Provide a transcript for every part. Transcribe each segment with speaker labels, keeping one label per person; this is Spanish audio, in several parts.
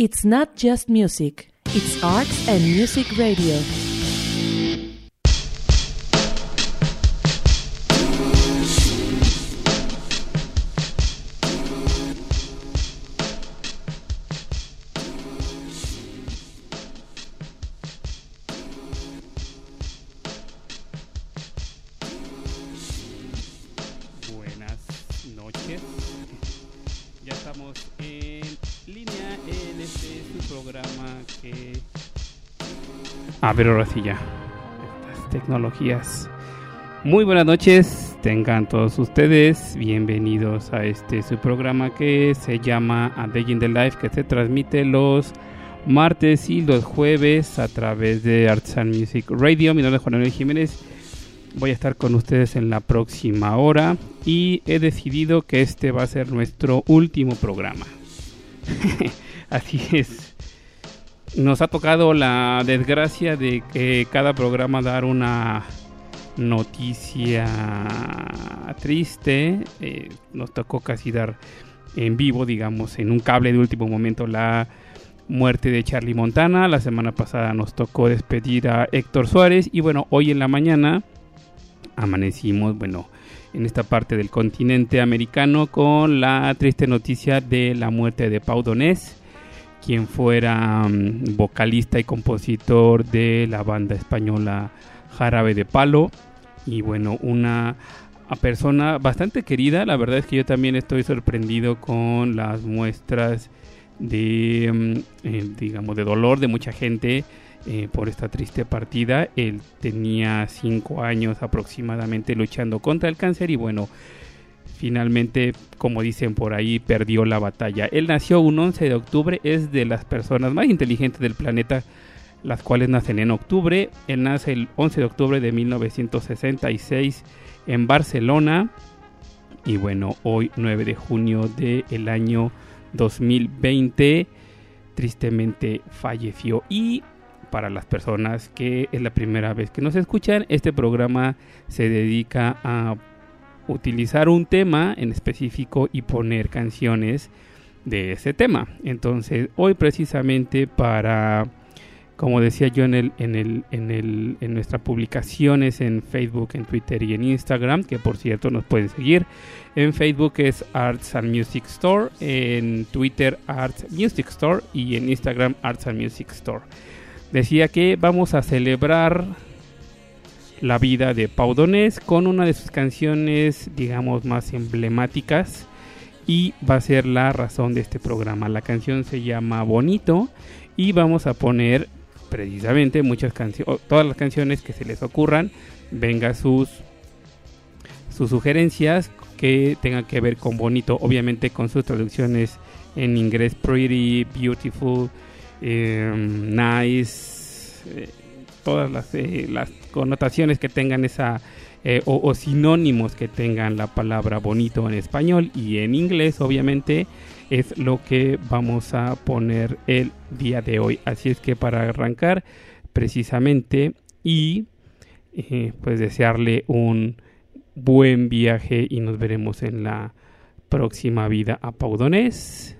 Speaker 1: It's not just music, it's arts and music radio.
Speaker 2: A ver, ahora sí ya. Estas tecnologías. Muy buenas noches, tengan todos ustedes bienvenidos a este su programa que se llama A Day in the Life, que se transmite los martes y los jueves a través de Arts and Music Radio. Mi nombre es Juan Manuel Jiménez. Voy a estar con ustedes en la próxima hora y he decidido que este va a ser nuestro último programa. Así es. Nos ha tocado la desgracia de que cada programa dar una noticia triste. Eh, nos tocó casi dar en vivo, digamos, en un cable de último momento la muerte de Charlie Montana. La semana pasada nos tocó despedir a Héctor Suárez y bueno, hoy en la mañana amanecimos, bueno, en esta parte del continente americano con la triste noticia de la muerte de Pau Donés, quien fuera um, vocalista y compositor de la banda española Jarabe de Palo y bueno, una persona bastante querida, la verdad es que yo también estoy sorprendido con las muestras de um, eh, digamos de dolor de mucha gente eh, por esta triste partida. Él tenía cinco años aproximadamente luchando contra el cáncer y bueno, finalmente, como dicen por ahí, perdió la batalla. Él nació un 11 de octubre, es de las personas más inteligentes del planeta, las cuales nacen en octubre. Él nace el 11 de octubre de 1966 en Barcelona y bueno, hoy 9 de junio del año 2020 tristemente falleció y para las personas que es la primera vez que nos escuchan, este programa se dedica a utilizar un tema en específico y poner canciones de ese tema. Entonces, hoy precisamente para como decía yo en el, en el, en el, en nuestras publicaciones en Facebook, en Twitter y en Instagram, que por cierto nos pueden seguir. En Facebook es Arts and Music Store, en Twitter Arts Music Store y en Instagram Arts and Music Store decía que vamos a celebrar la vida de Pau Donés con una de sus canciones, digamos, más emblemáticas y va a ser la razón de este programa. La canción se llama Bonito y vamos a poner precisamente muchas canciones, todas las canciones que se les ocurran, venga sus sus sugerencias que tengan que ver con bonito, obviamente con sus traducciones en inglés pretty, beautiful, eh, nice, eh, todas las, eh, las, connotaciones que tengan esa eh, o, sinónimos que tengan la palabra bonito en español y en inglés obviamente es lo que vamos a poner el día de hoy. Así es que para arrancar precisamente y pues desearle un buen viaje y nos veremos en la próxima vida a Paudonés.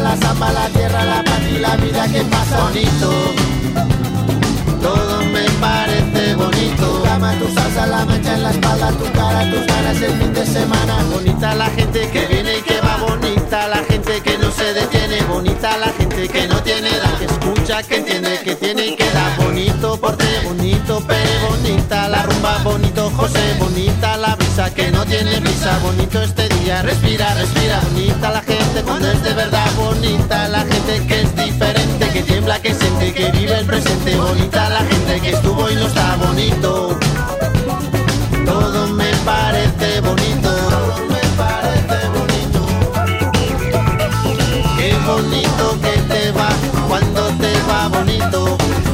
Speaker 3: La zamba, la tierra, la paz y la vida que pasa. Bonito. Todo me parece bonito. Tu cama, tu salsa, la mancha en la espalda, tu cara, tus ganas el fin de semana. Bonita la gente que viene y que. Bonita la gente que no se detiene. Bonita la gente que no tiene edad. Que escucha, que entiende, que tiene y que da. Bonito porte, bonito pere, bonita la rumba, bonito José, bonita la brisa que no tiene prisa. Bonito este día, respira, respira. Bonita la gente cuando es de verdad. Bonita la gente que es diferente, que tiembla, que siente, que vive el presente. Bonita la gente que estuvo y no está bonito. Todo me parece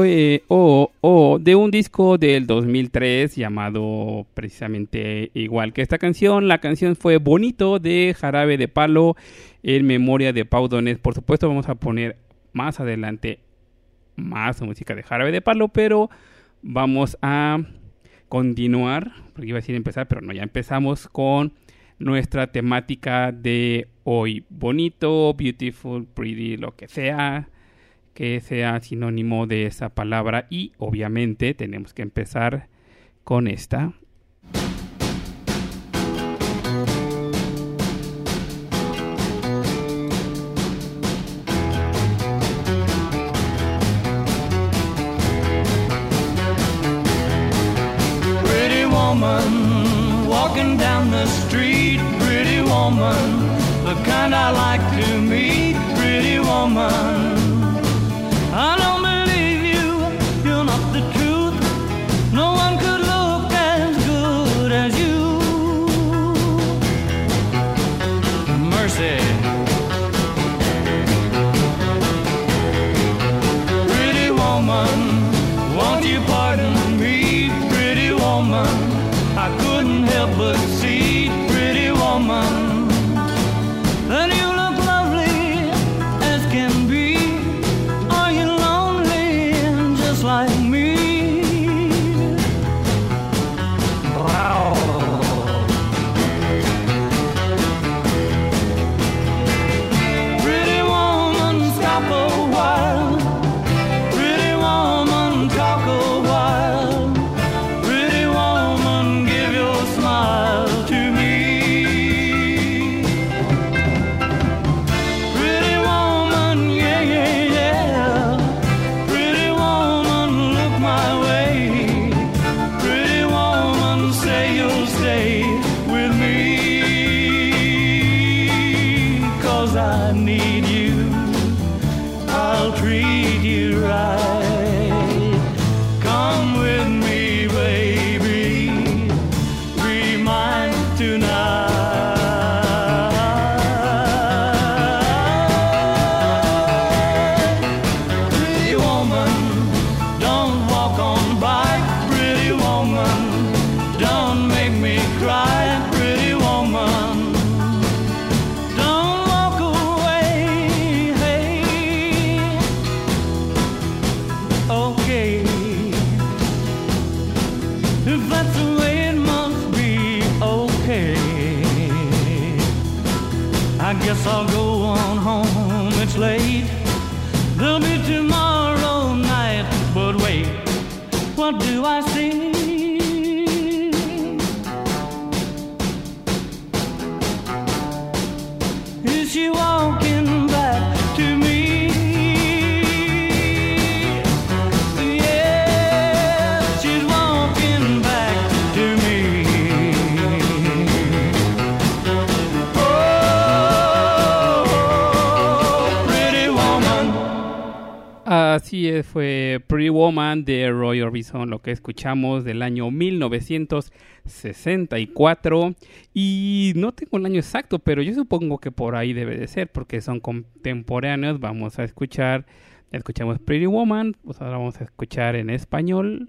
Speaker 2: oh, eh, oh, oh, de un disco del 2003 llamado precisamente igual que esta canción. La canción fue Bonito de Jarabe de Palo en memoria de Pau Donés. Por supuesto vamos a poner más adelante más música de Jarabe de Palo, pero vamos a continuar, porque iba a decir empezar, pero no, ya empezamos con nuestra temática de hoy. Bonito, beautiful, pretty, lo que sea, que sea sinónimo de esa palabra. Y obviamente tenemos que empezar con esta.
Speaker 4: The like to meet, pretty woman.
Speaker 2: Así es, fue Pretty Woman de Roy Orbison, lo que escuchamos del año 1964. Y no tengo el año exacto, pero yo supongo que por ahí debe de ser, porque son contemporáneos. Vamos a escuchar, escuchamos Pretty Woman, pues ahora vamos a escuchar en español.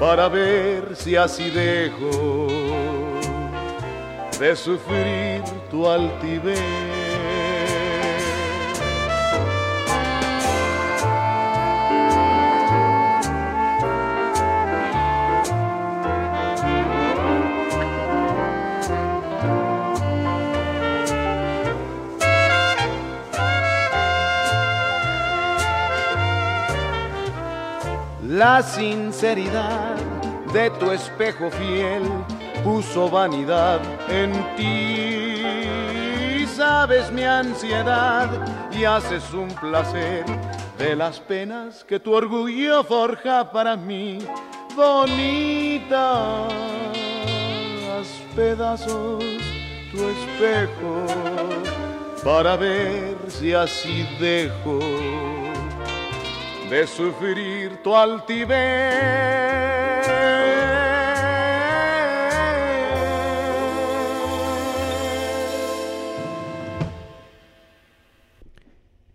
Speaker 5: para ver si así dejo de sufrir tu altivez. La sinceridad de tu espejo fiel puso vanidad en ti. Sabes mi ansiedad y haces un placer de las penas que tu orgullo forja para mí. Bonita, haz pedazos tu espejo para ver si así dejo de sufrir tu altivez.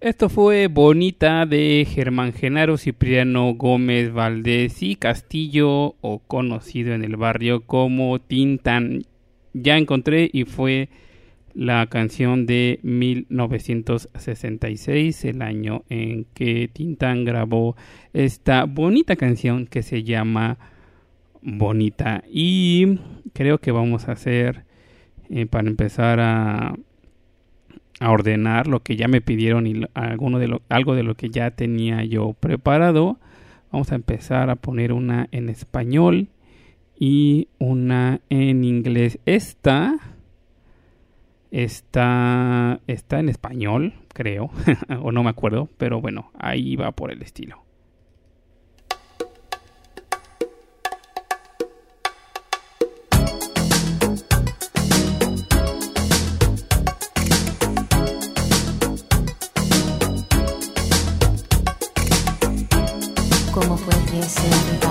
Speaker 2: Esto fue Bonita de Germán Genaro Cipriano Gómez Valdés y Castillo, o conocido en el barrio como Tintan. Ya encontré y fue la canción de 1966, el año en que Tintán grabó esta bonita canción que se llama Bonita. Y creo que vamos a hacer, eh, para empezar a, a, ordenar lo que ya me pidieron y alguno de lo, algo de lo que ya tenía yo preparado, vamos a empezar a poner una en español y una en inglés. Esta está, está en español, creo, o no me acuerdo, pero bueno, ahí va por el estilo.
Speaker 6: ¿Cómo puede ser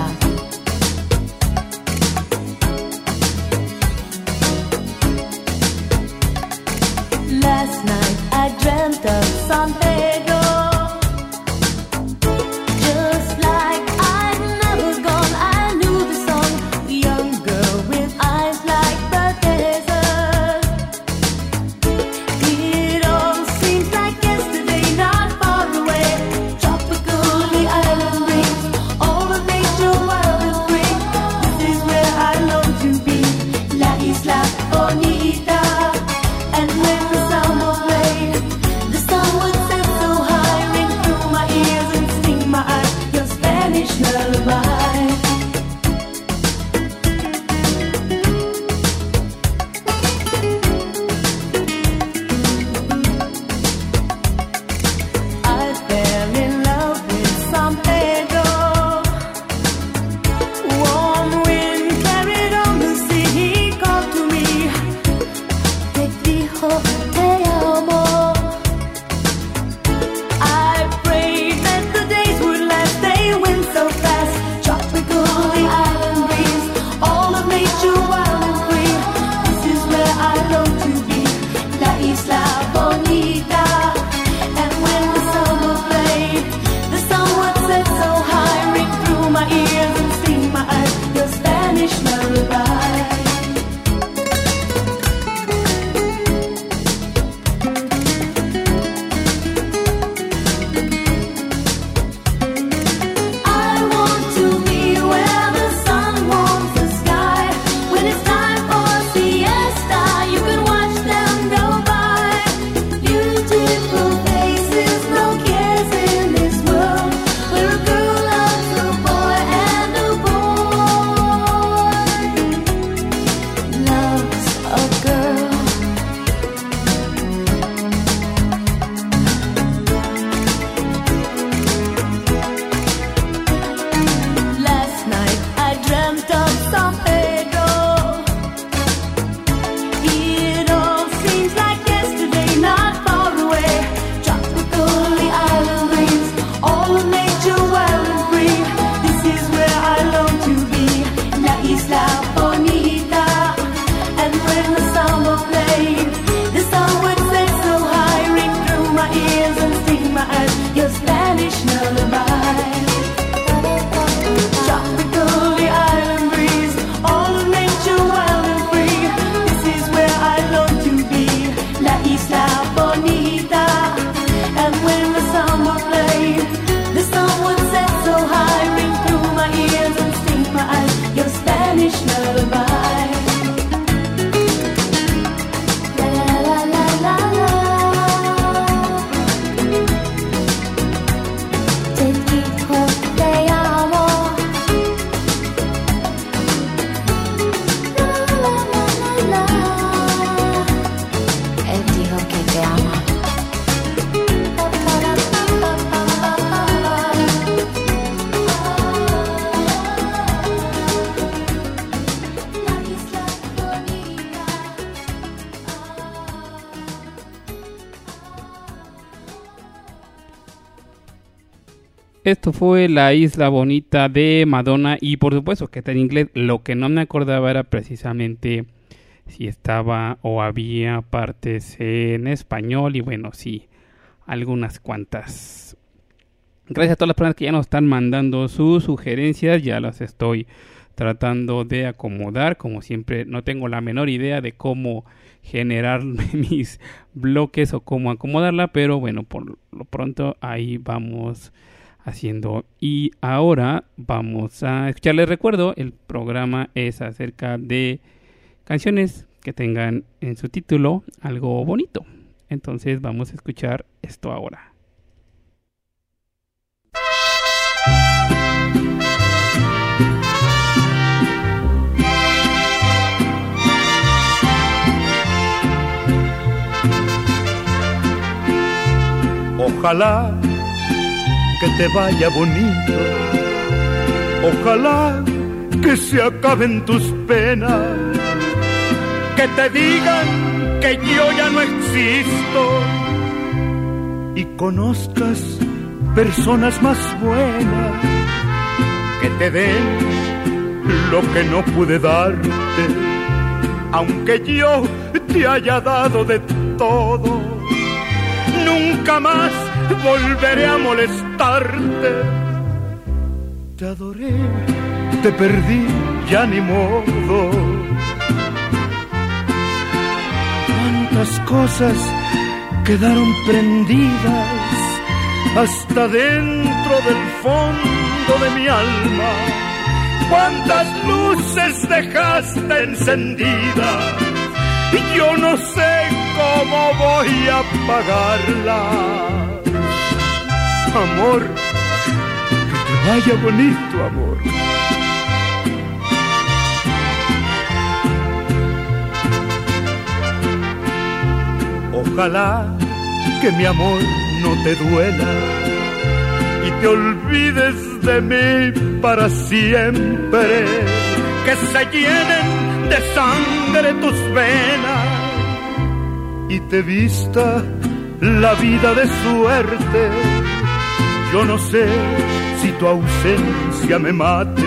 Speaker 2: fue La Isla Bonita de Madonna y por supuesto que está en inglés. Lo que no me acordaba era precisamente si estaba o había partes en español y bueno, sí, algunas cuantas. Gracias a todas las personas que ya nos están mandando sus sugerencias, ya las estoy tratando de acomodar. Como siempre, no tengo la menor idea de cómo generar mis bloques o cómo acomodarla, pero bueno, por lo pronto ahí vamos haciendo. Y ahora vamos a escuchar. Les recuerdo, el programa es acerca de canciones que tengan en su título algo bonito. Entonces vamos a escuchar esto ahora.
Speaker 7: Ojalá que te vaya bonito. Ojalá que se acaben tus penas. Que te digan que yo ya no existo. Y conozcas personas más buenas que te den lo que no pude darte. Aunque yo te haya dado de todo nunca más volveré a molestarte. Te adoré, te perdí, ya ni modo. Cuántas cosas quedaron prendidas hasta dentro del fondo de mi alma. Cuántas luces dejaste encendidas y yo no sé cómo voy a pagarla. Amor, que te vaya bonito, amor. Ojalá que mi amor no te duela y te olvides de mí para siempre. Que se llenen de sangre tus venas y te vista la vida de suerte. Yo no sé si tu ausencia me mate,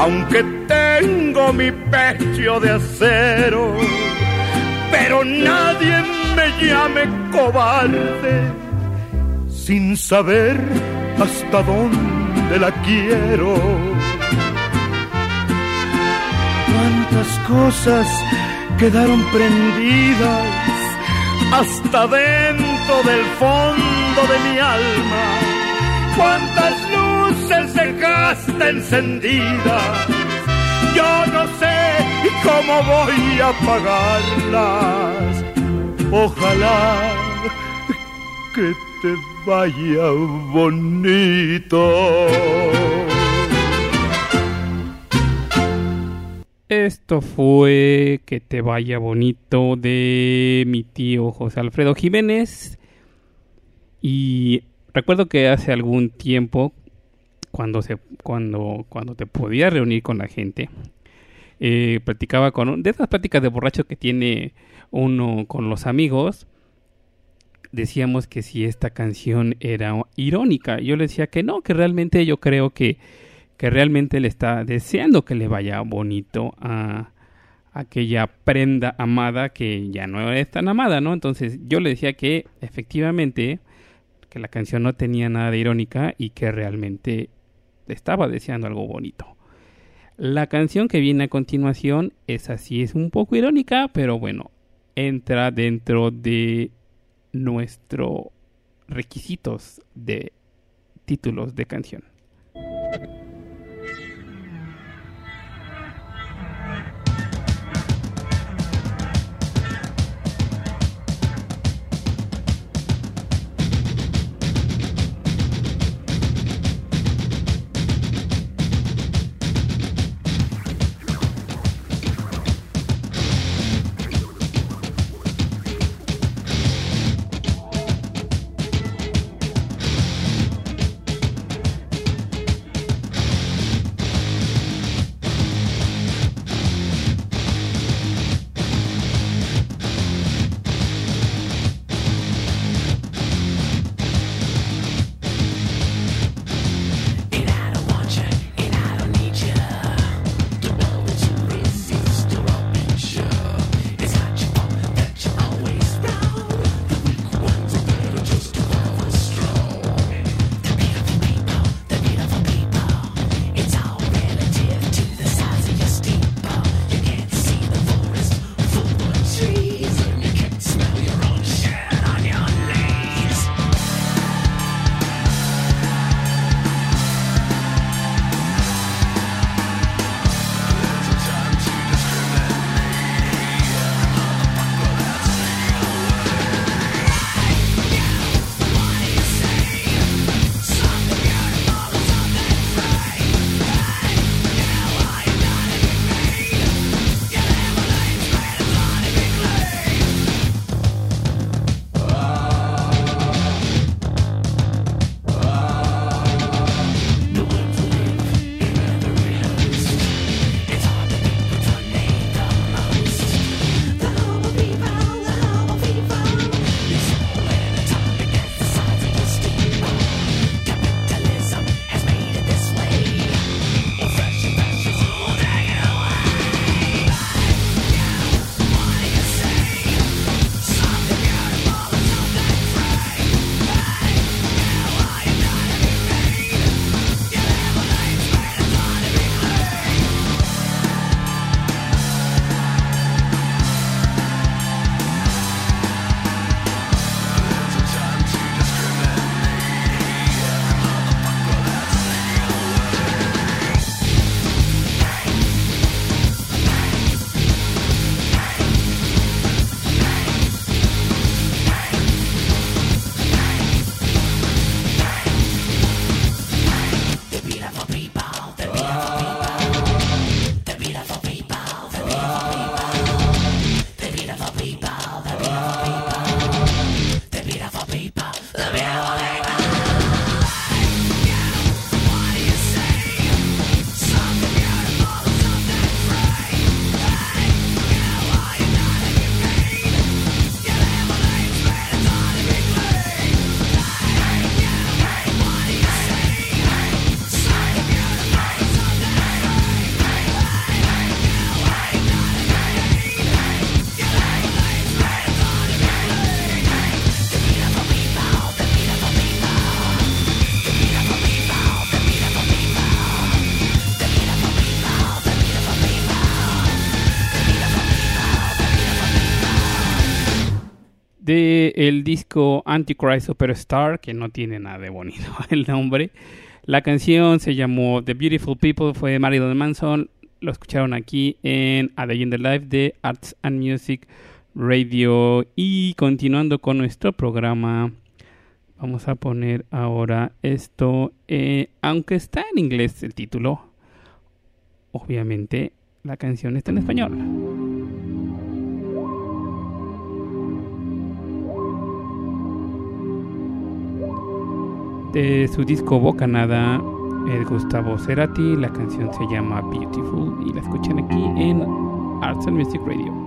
Speaker 7: aunque tengo mi pecho de acero, pero nadie me llame cobarde sin saber hasta dónde la quiero. Cuántas cosas quedaron prendidas hasta dentro del fondo de mi alma. Cuántas luces dejaste encendidas, yo no sé cómo voy a apagarlas. Ojalá que te vaya bonito.
Speaker 2: Esto fue Que te vaya bonito de mi tío José Alfredo Jiménez. Y recuerdo que hace algún tiempo, cuando, se, cuando, cuando te podías reunir con la gente, eh, platicaba con de esas pláticas de borracho que tiene uno con los amigos. Decíamos que si esta canción era irónica. Yo le decía que no, que realmente yo creo que que realmente le está deseando que le vaya bonito a aquella prenda amada que ya no es tan amada, ¿no? Entonces yo le decía que efectivamente, que la canción no tenía nada de irónica y que realmente estaba deseando algo bonito. La canción que viene a continuación es así, es un poco irónica, pero bueno, entra dentro de nuestros requisitos de títulos de canción. De el disco Antichrist Superstar, que no tiene nada de bonito el nombre. La canción se llamó The Beautiful People, fue de Marilyn Manson. Lo escucharon aquí en A Day in the Life de Arts and Music Radio. Y continuando con nuestro programa, vamos a poner ahora esto. eh, aunque está en inglés el título, obviamente la canción está en español. Su disco Bocanada, el Gustavo Cerati. La canción se llama Beautiful y la escuchan aquí en Arts and Music Radio.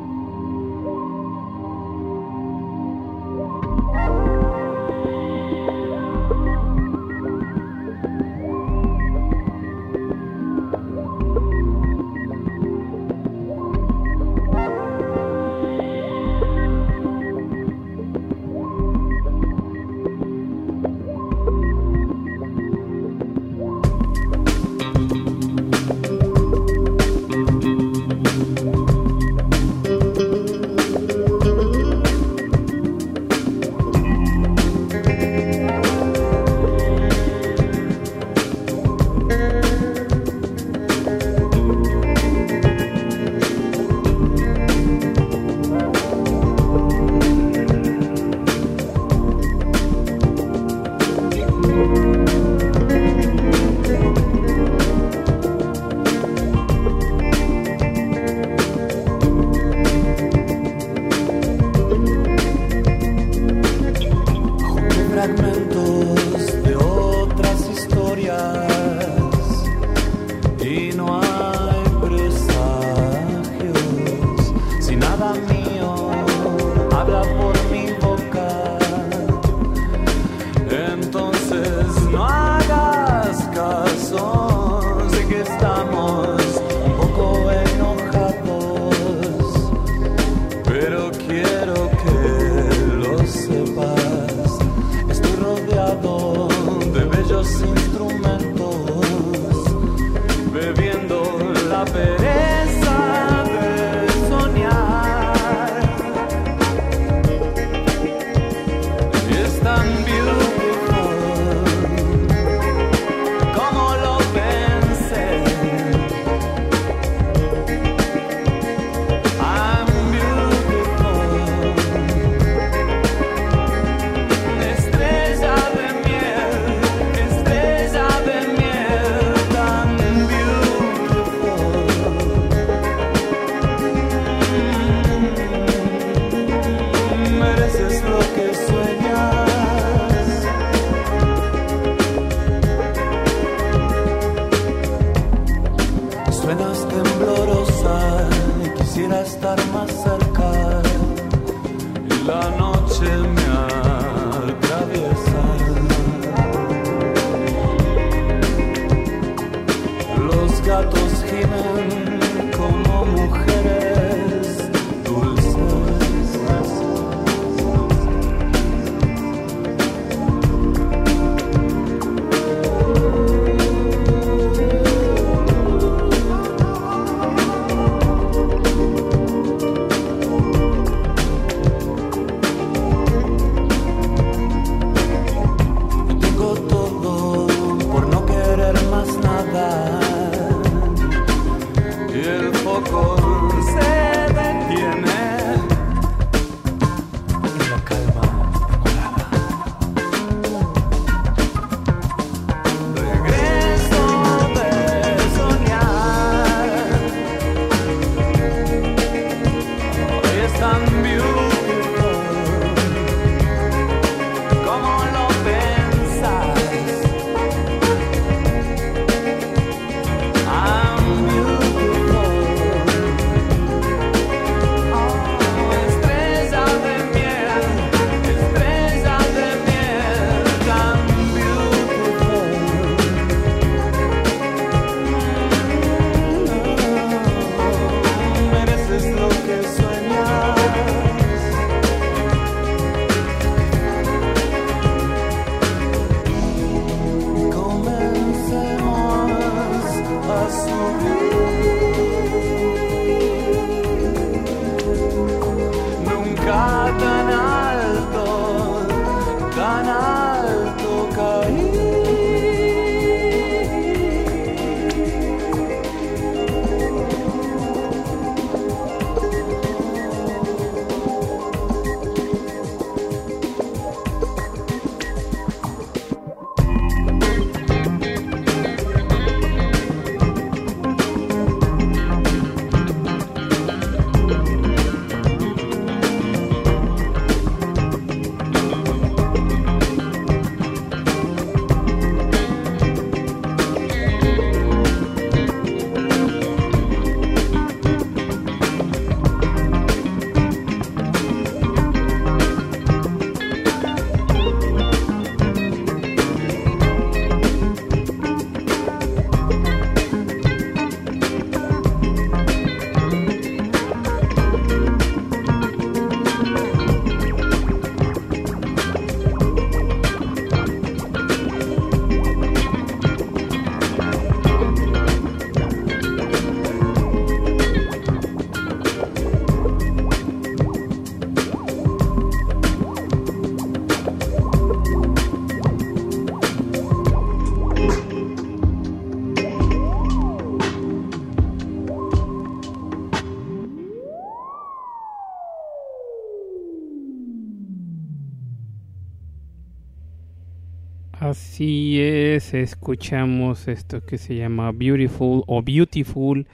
Speaker 2: Así es, escuchamos esto que se llama Beautiful o Beautiful,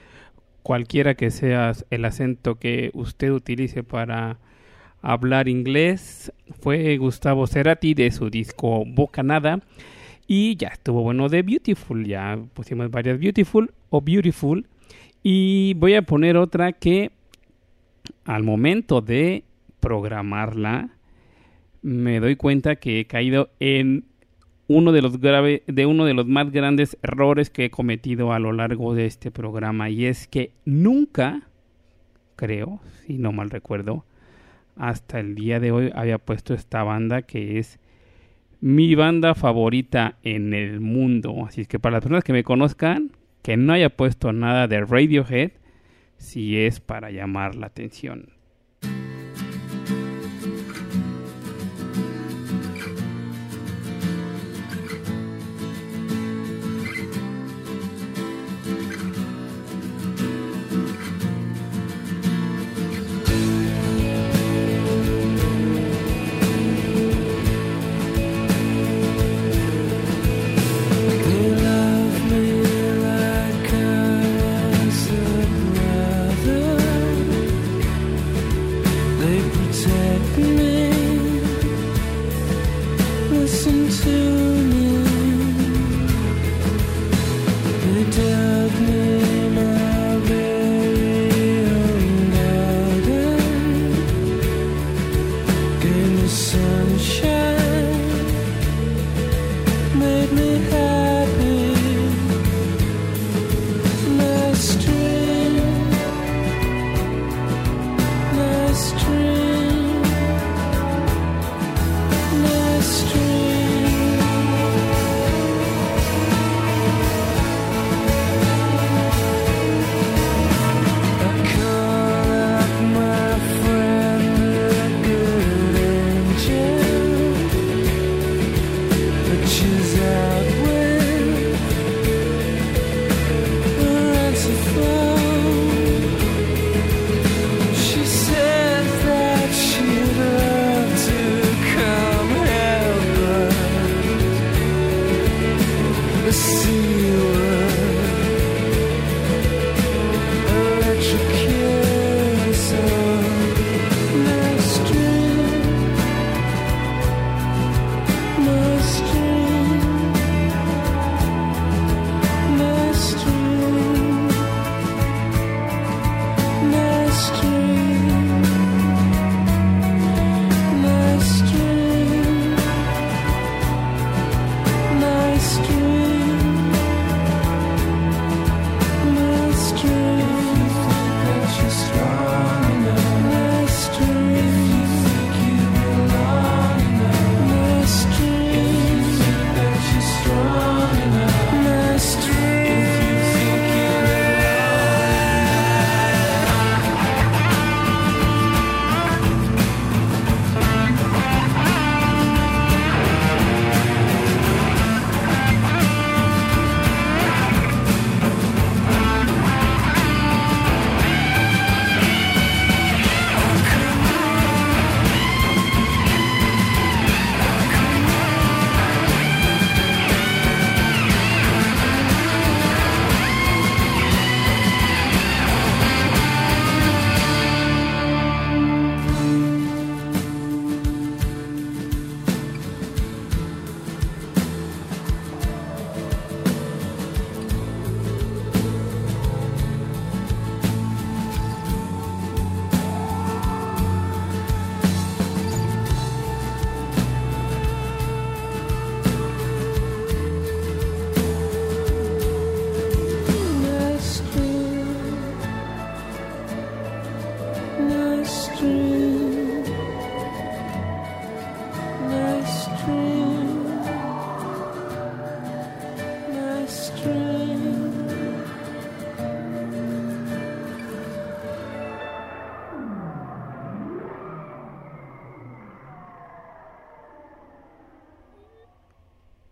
Speaker 2: cualquiera que sea el acento que usted utilice para
Speaker 8: hablar inglés fue Gustavo Cerati de su disco Bocanada. Y ya estuvo bueno de Beautiful, ya pusimos varias Beautiful o Beautiful. Y voy a poner otra que al momento de programarla me doy cuenta que he caído en uno de los grave, de uno de los más grandes errores que he cometido a lo largo de este programa y es que nunca creo, si no mal recuerdo, hasta el día de hoy había puesto esta banda que es mi banda favorita en el mundo. Así es que para las personas que me conozcan, que no haya puesto nada de Radiohead, si es para llamar la atención.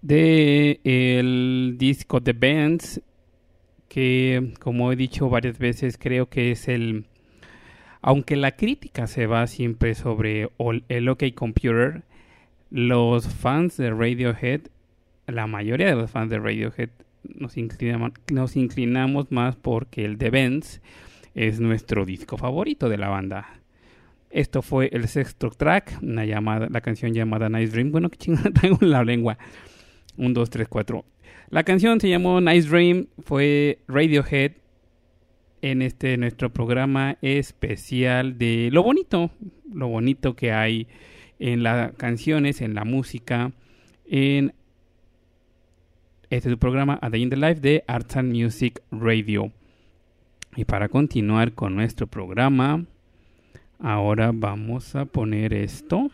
Speaker 8: de el disco The Bands que como he dicho varias veces creo que es el aunque la crítica se va siempre sobre el OK Computer los fans de Radiohead la mayoría de los fans de Radiohead nos, inclinamos, nos inclinamos más porque el The Bands es nuestro disco favorito de la banda.
Speaker 9: Esto fue el sexto track, una llamada, la canción llamada Nice Dream. Bueno, que chingada traigo en la lengua. 1, 2, 3, 4. La canción se llamó Nice Dream, fue Radiohead en este nuestro programa especial de lo bonito, lo bonito que hay en las canciones, en la música, en este es programa A Day in the Life de Arts and Music Radio. Y para continuar con nuestro programa, ahora vamos a poner esto.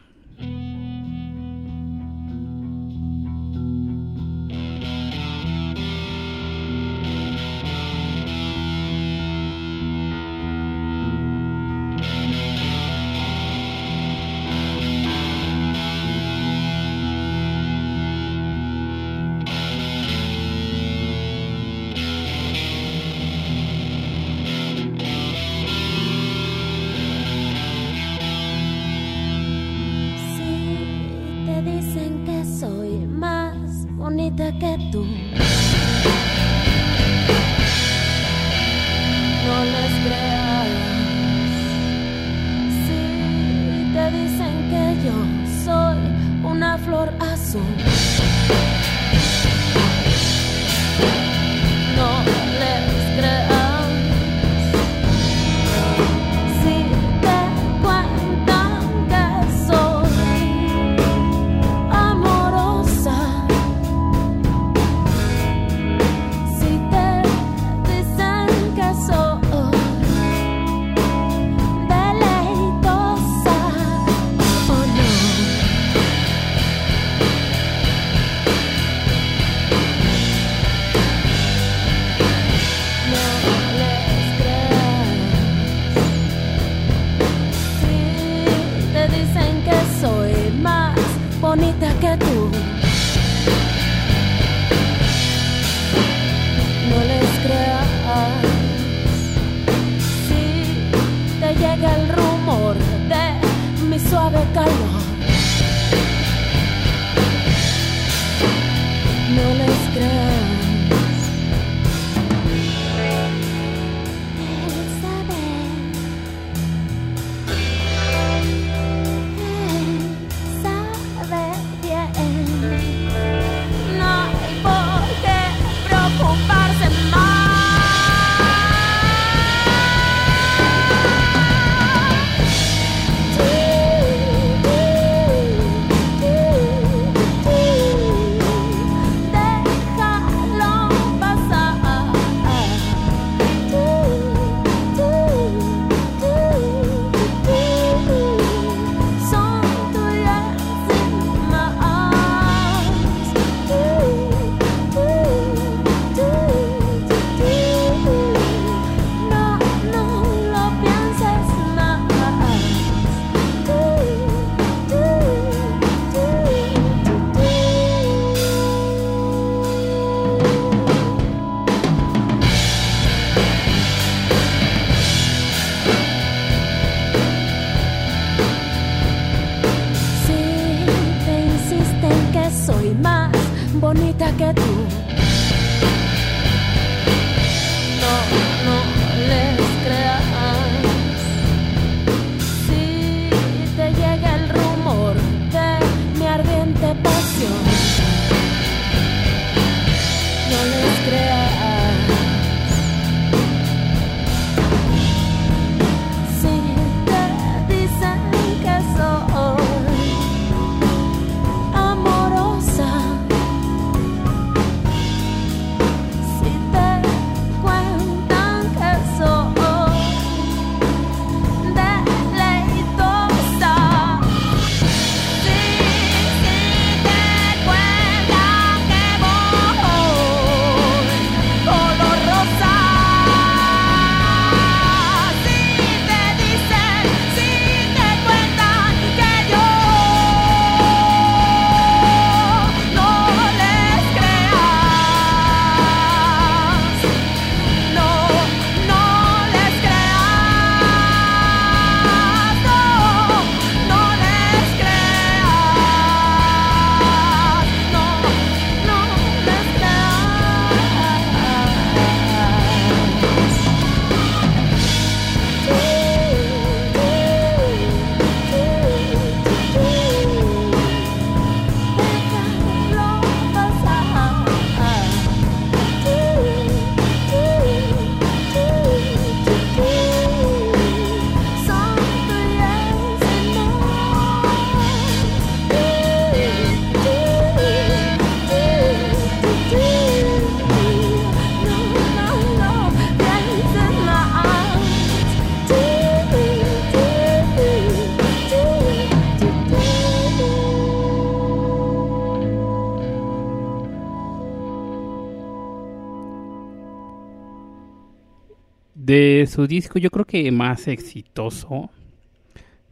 Speaker 10: De
Speaker 2: su disco, yo creo que más exitoso,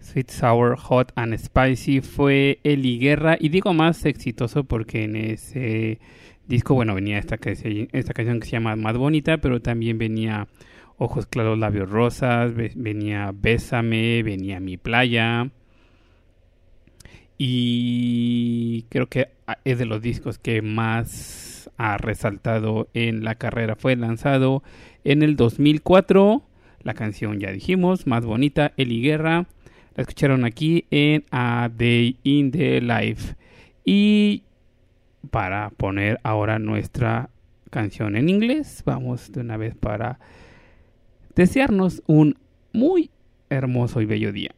Speaker 2: Sweet Sour, Hot and Spicy, fue Eli Guerra. Y digo más exitoso porque en ese disco, bueno, venía esta, esta canción que se llama Más Bonita, pero también venía Ojos Claros, Labios Rosas, ve- venía Bésame, venía Mi Playa. Y creo que ah, es de los discos que más ha resaltado en la carrera. Fue lanzado en el 2004. La canción ya dijimos, más bonita, Eli Guerra. La escucharon aquí en A Day in the Life. Y para poner ahora nuestra canción en inglés, vamos de una vez para desearnos un muy hermoso y bello día.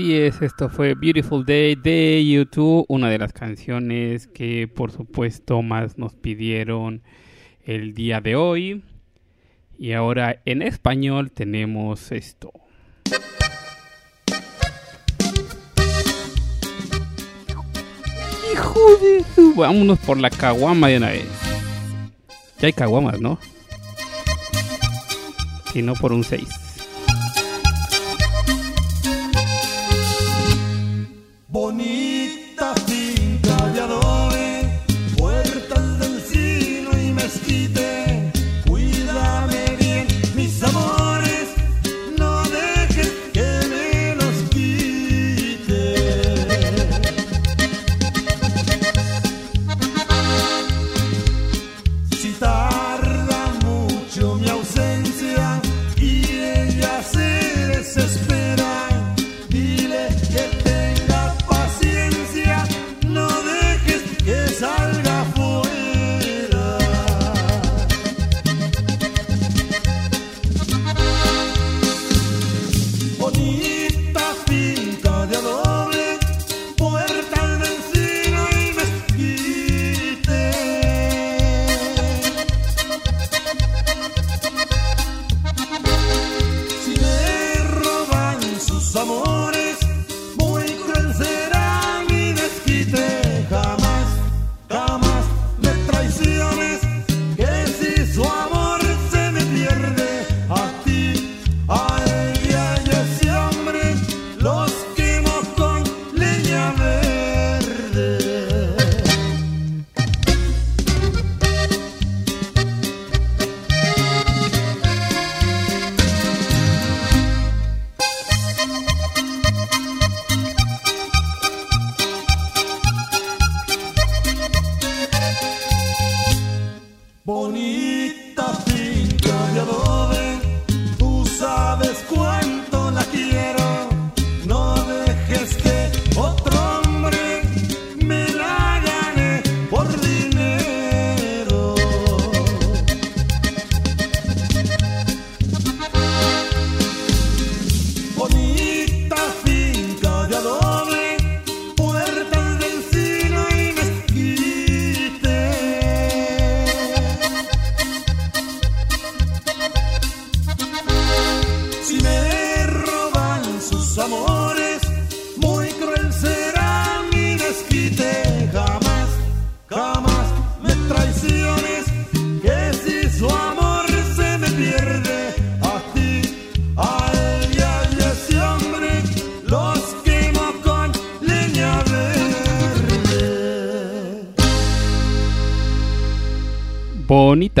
Speaker 7: Así es, esto fue Beautiful Day de YouTube, una de las canciones que por supuesto más nos pidieron el día de hoy. Y ahora en español tenemos esto. Hijo de su... Vámonos por la caguama de una vez. Ya hay caguamas, ¿no? Si no por un 6.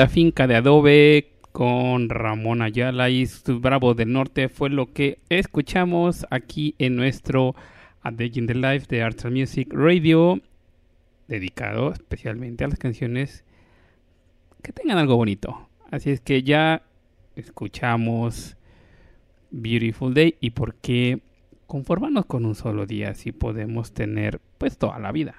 Speaker 2: Bonita finca de adobe con
Speaker 7: Ramón Ayala y sus Bravos del Norte fue lo que escuchamos aquí en nuestro A Day in the Life de Arts and Music Radio, dedicado especialmente a las canciones que tengan algo bonito. Así es que ya escuchamos Beautiful Day y por qué conformarnos con un solo día si podemos tener pues toda la vida.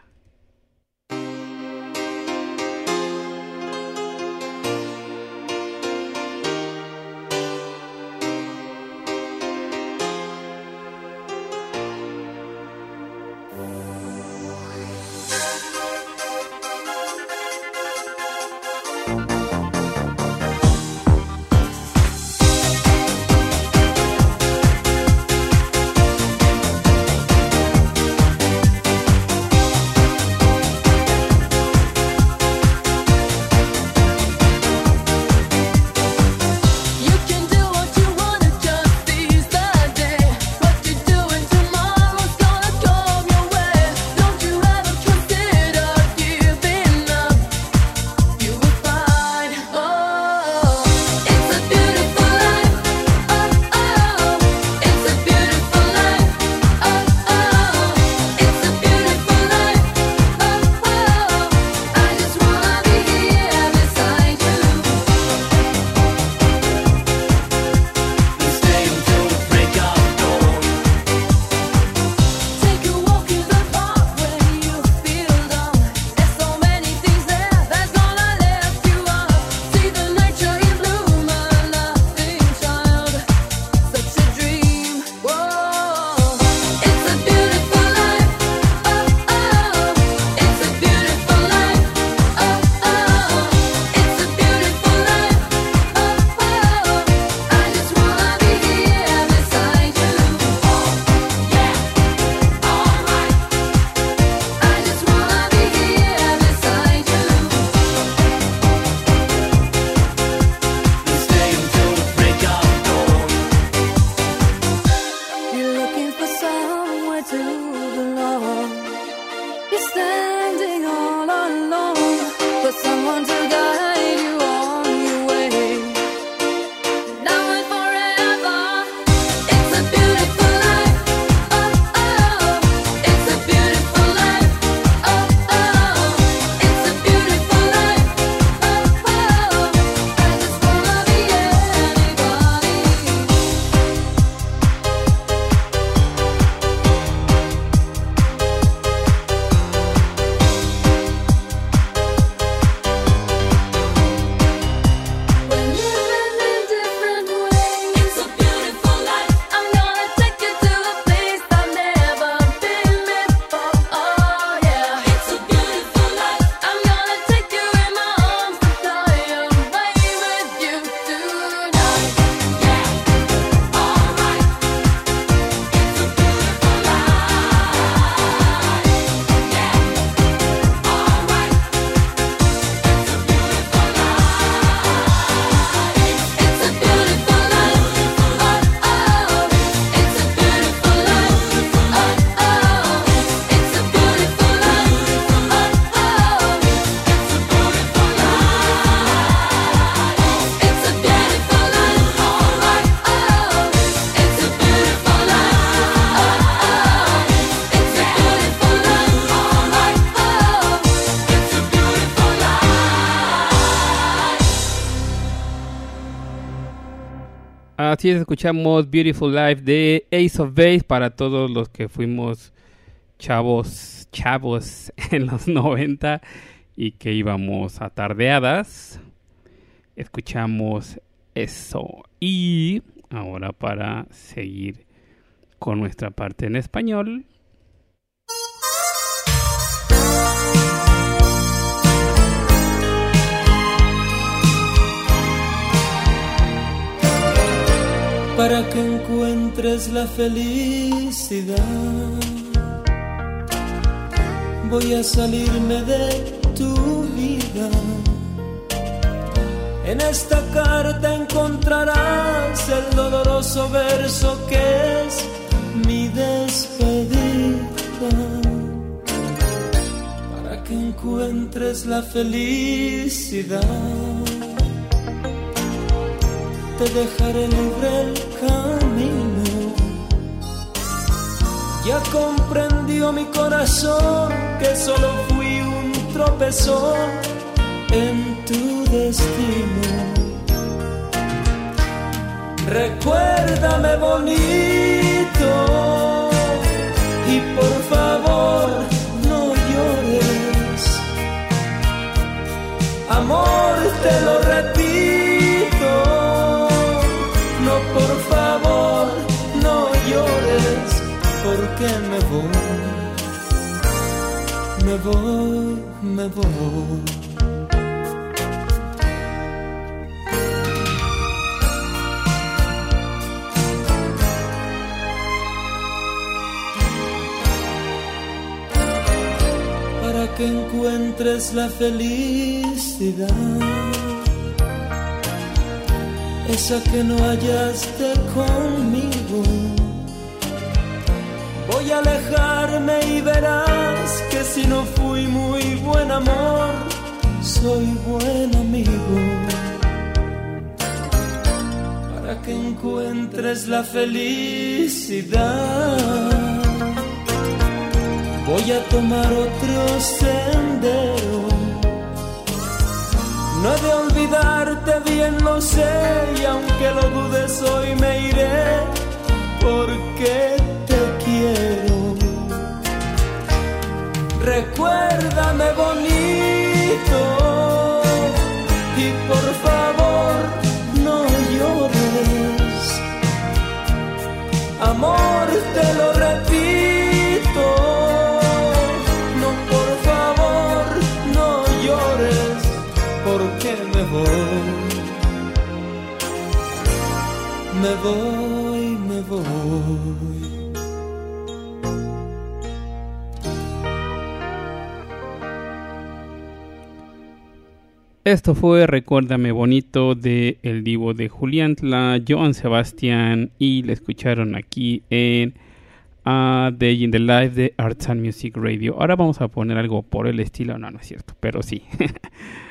Speaker 2: Así es, escuchamos Beautiful Life de Ace of Base para todos los que fuimos chavos, chavos en los 90 y que íbamos a tardeadas. Escuchamos eso. Y ahora para seguir con nuestra parte en español.
Speaker 11: Para que encuentres la felicidad. Voy a salirme de tu vida. En esta carta encontrarás el doloroso verso que es mi despedida. Para que encuentres la felicidad te dejaré libre camino. Ya comprendió mi corazón que solo fui un tropezón en tu destino. Recuérdame bonito y por favor no llores. Amor, te lo repito. Porque me voy, me voy, me voy. Para que encuentres la felicidad esa que no hallaste conmigo. Alejarme y verás que si no fui muy buen amor, soy buen amigo. Para que encuentres la felicidad, voy a tomar otro sendero. No he de olvidarte, bien lo sé, y aunque lo dudes hoy me iré, porque Recuérdame bonito, y por favor no llores. Amor, te lo repito, no por favor no llores porque me voy, me voy,
Speaker 2: Esto fue Recuérdame Bonito de El Divo de Juliantla, Joan Sebastián y le escucharon aquí en a Day in the Life de Arts and Music Radio. Ahora vamos a poner algo por el estilo, no, no es cierto, pero sí.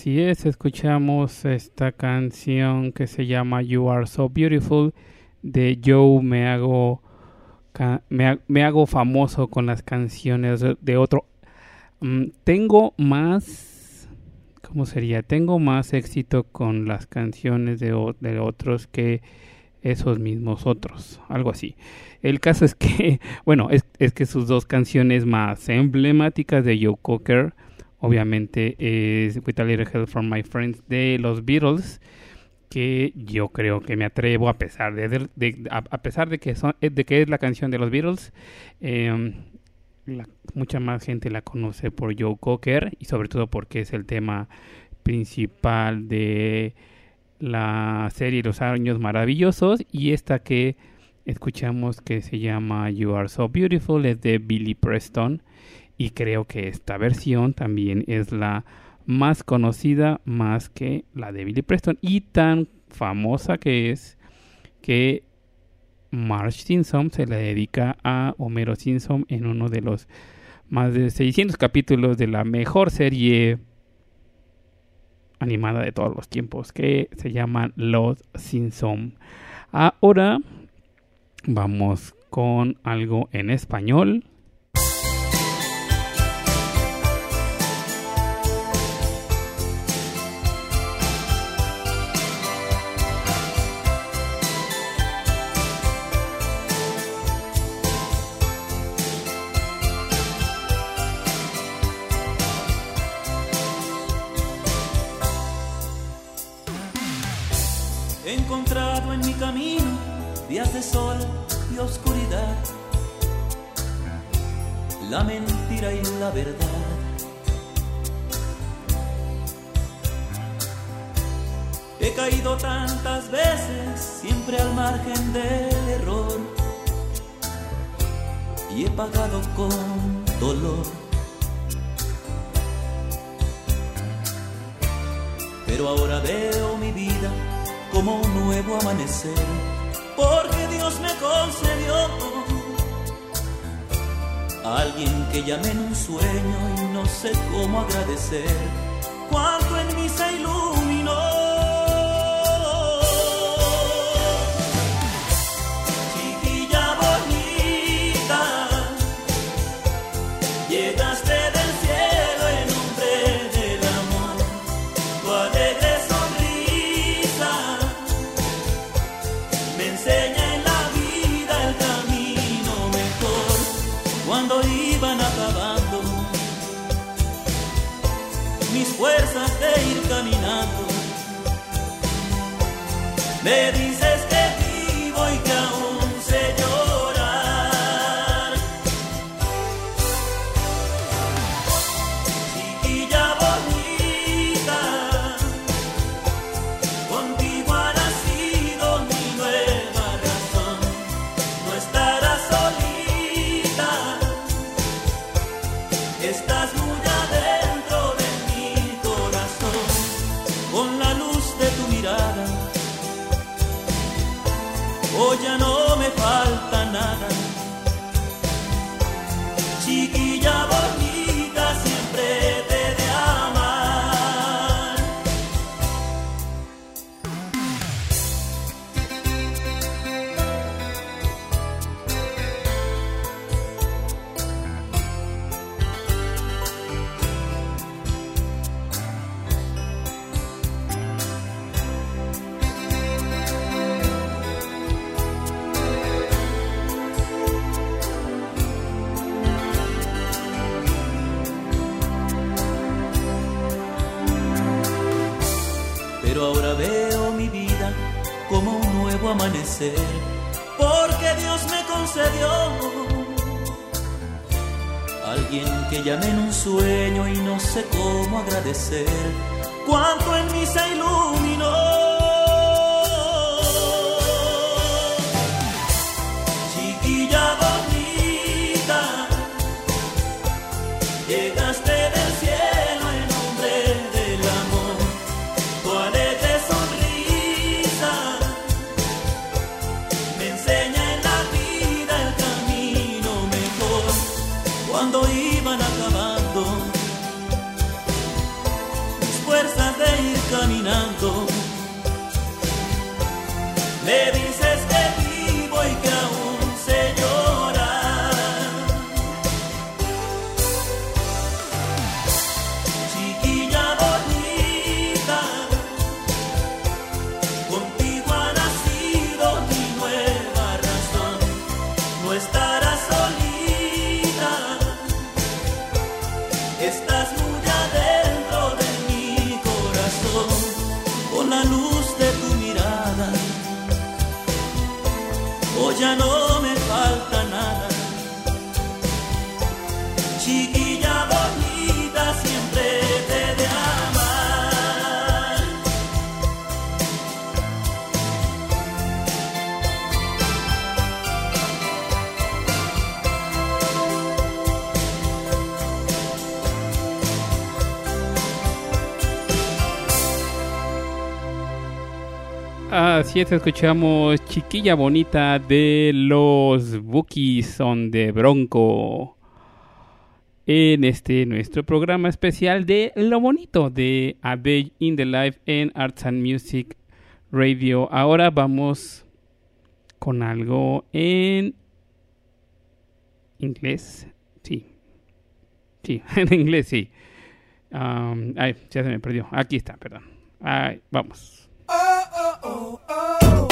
Speaker 2: Así es, escuchamos esta canción que se llama You Are So Beautiful de Joe Me Hago, me, ha- me hago famoso con las canciones de, otro. Mm, tengo más, ¿cómo sería? Tengo más éxito con las canciones de, de otros que esos mismos otros, algo así. El caso es que, bueno, es, es que sus dos canciones más emblemáticas de Joe Cocker, obviamente es With a Little Help from My Friends de los Beatles, que yo creo que me atrevo a pesar de, a, pesar de que son de que es la canción de los Beatles, la- mucha más gente la conoce por Joe Cocker y sobre todo porque es el tema principal de la serie Los Años Maravillosos y esta que escuchamos que se llama You Are So Beautiful es de Billy Preston y creo que esta versión también es la más conocida más que la de Billy Preston y tan famosa que es que Marge Simpson se la dedica a Homero Simpson en uno de los más de 600 capítulos de la mejor serie animada de todos los tiempos que se llama Los Simpson. Ahora vamos con algo en español.
Speaker 12: He caído tantas veces, siempre al margen del error, y he pagado con dolor. Pero ahora veo mi vida como un nuevo amanecer, porque Dios me concedió alguien que llamé en un sueño y no sé cómo agradecer. Cuánto en mí se Let
Speaker 2: Así es, escuchamos Chiquilla Bonita de los Bookies on the Bronco en este nuestro programa especial de lo bonito de A Day in the Life en Arts and Music Radio. Ahora vamos con algo en inglés. Sí. Sí, en inglés sí. Um, ay, ya se me perdió. Aquí está, perdón. Ay, vamos.
Speaker 8: oh, oh, oh.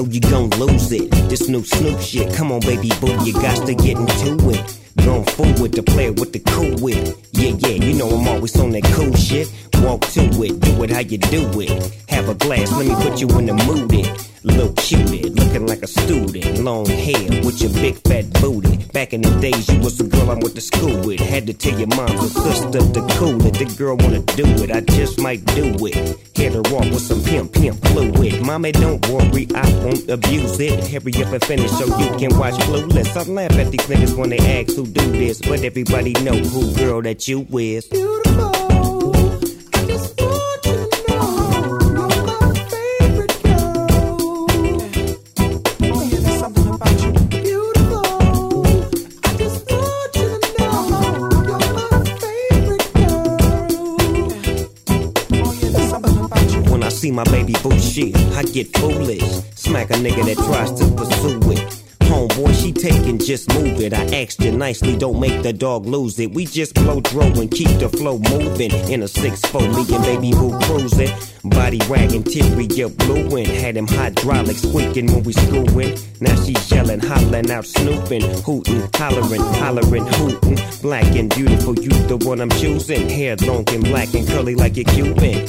Speaker 8: know you gon' lose it.
Speaker 13: This new Snoop shit, come on, baby boo, you got to get into it. Goin' full with the player, with the cool wit. Yeah, yeah, you know I'm always on that cool shit. Walk to it, do it how you do it. Have a glass, let me put you in the mood. It. Little cutie, looking like a student. Long hair with your big fat booty. Back in the days, you was the girl I went to school with. Had to tell your mom and sister to cool it. The girl wanna do it, I just might do it. Hit her off with some pimp, pimp fluid. Mommy, don't worry, I won't abuse it. Hurry up and finish so you can watch Clueless. I laugh at these niggas when they ask who do this, but everybody know who girl that you is. When see my baby boo shit, I get foolish. Smack a nigga that tries to pursue it. Homeboy, she taking, just move it. I asked you nicely, don't make the dog lose it. We just blow dro and keep the flow moving. In a 6-4, me and baby boo cruising. Body wagging, teary, up blueing. Had him hydraulics squeaking when we screwing. Now she's yelling, hollering out, snooping, hooting, hollering, hollering, hooting. Black and beautiful, you the one I'm choosing. Hair long and black and curly like a Cuban.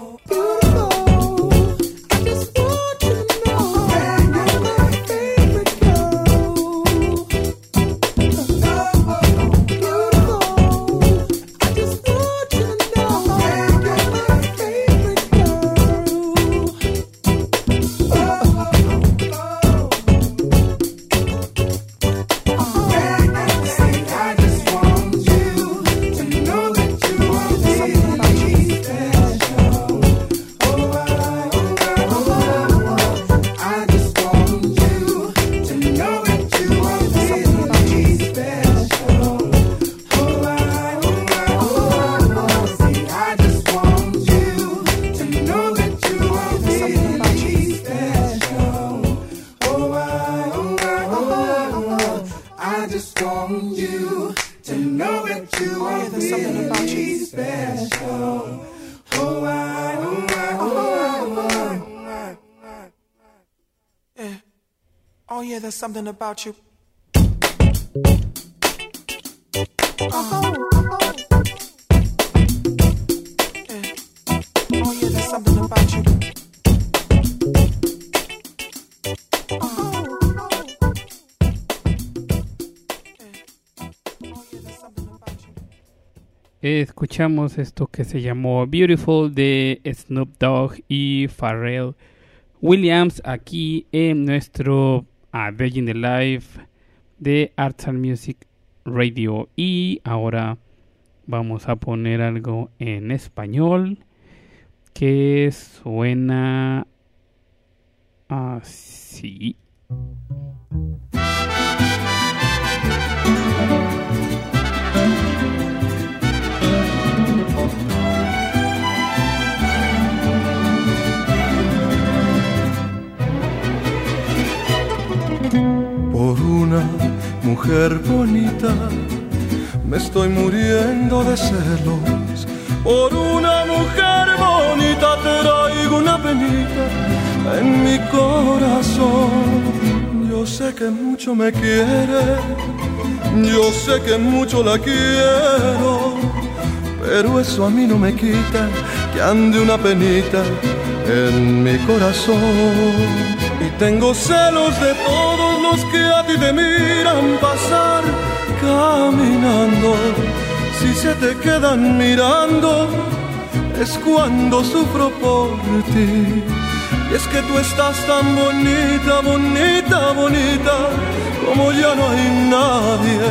Speaker 14: Something about you.
Speaker 2: Escuchamos esto que se llamó Beautiful de Snoop Dogg y Pharrell Williams aquí en nuestro A Day the Life de Arts and Music Radio. Y ahora vamos a poner algo en español que suena así.
Speaker 15: Por una mujer bonita me
Speaker 16: estoy muriendo de celos. Por una mujer bonita traigo una penita en mi corazón. Yo sé que mucho me quiere, yo sé que mucho la quiero, pero eso a mí no me quita que ande una penita en mi corazón. Tengo celos de todos los que a ti te miran pasar caminando. Si se te quedan mirando, es cuando sufro por ti. Y es que tú estás tan bonita, bonita, bonita, como ya no hay nadie.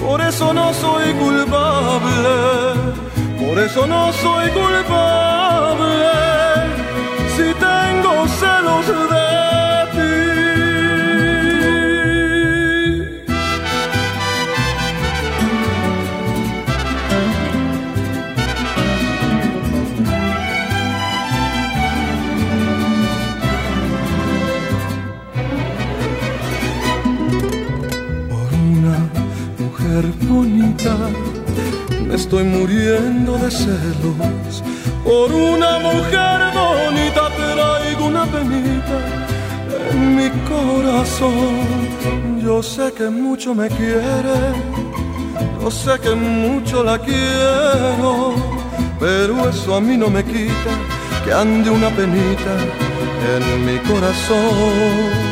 Speaker 16: Por eso no soy culpable, por eso no soy culpable. Si tengo celos de mujer bonita me estoy muriendo de celos. Por una mujer bonita traigo una penita en mi corazón. Yo sé que mucho me quiere, yo sé que mucho la quiero, pero eso a mí no me quita que ande una penita en mi corazón.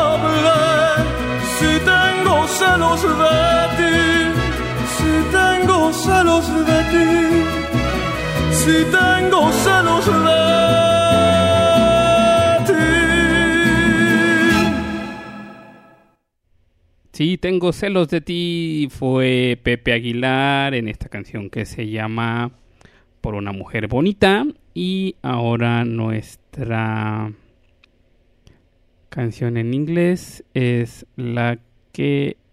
Speaker 16: Si celos de ti, si tengo celos de ti, si tengo celos de ti.
Speaker 2: Sí, tengo celos de ti. Fue Pepe Aguilar en esta canción que se llama Por una mujer bonita. Y ahora nuestra canción en inglés es la que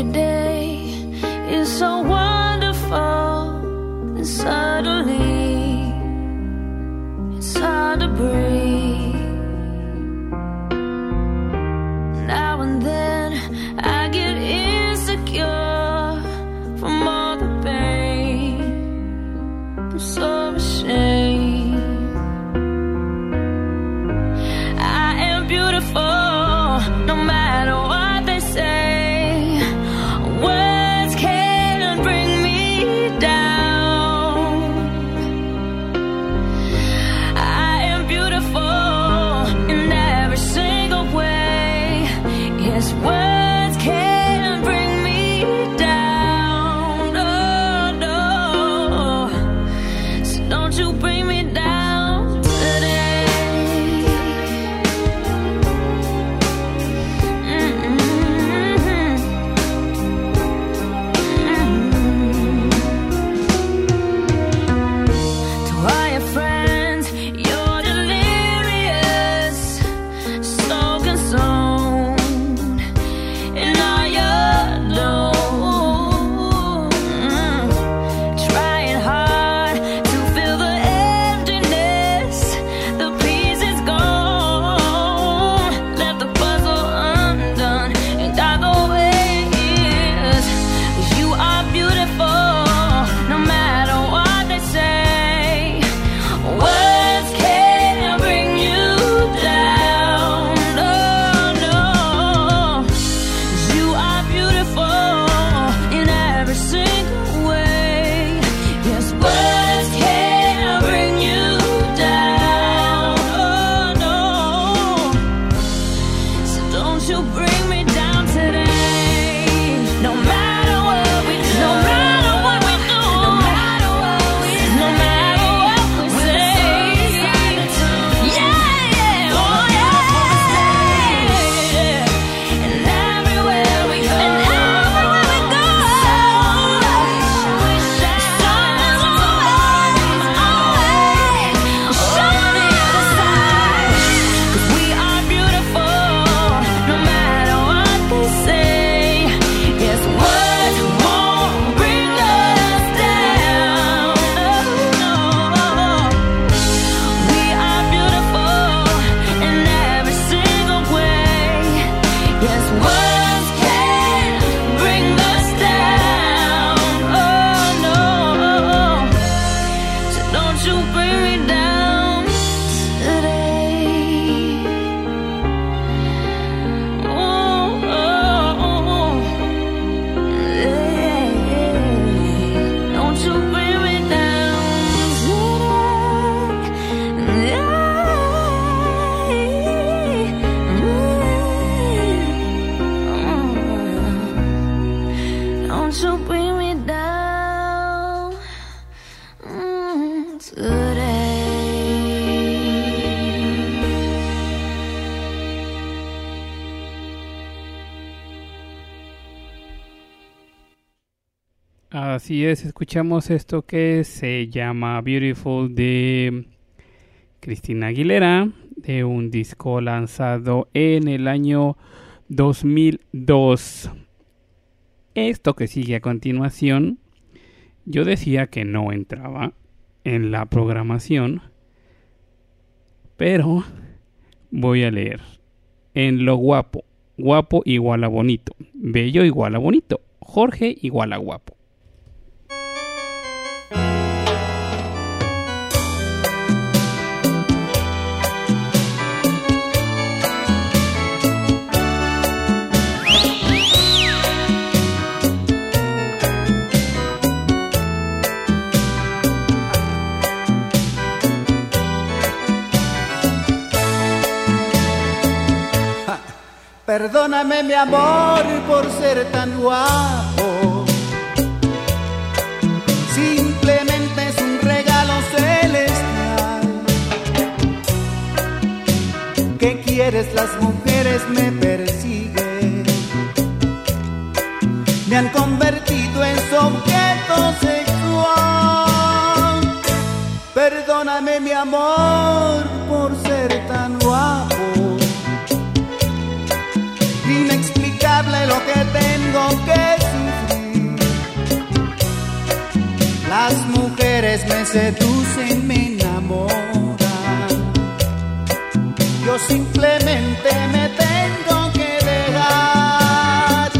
Speaker 17: Every day is so wonderful, and suddenly it's hard to breathe.
Speaker 2: Escuchamos esto que se llama Beautiful de Cristina Aguilera, de un disco lanzado en el año 2002. Esto que sigue a continuación, yo decía que no entraba en la programación, pero voy a leer. En lo guapo, guapo igual a bonito, bello igual a bonito, Jorge igual a guapo.
Speaker 18: Perdóname mi amor por ser tan guapo. Simplemente es un regalo celestial. ¿Qué quieres? Las mujeres me persiguen. Me han convertido en su sexual. Perdóname mi amor tengo que sufrir. Las mujeres me seducen, me enamoran. Yo simplemente me tengo que dejar.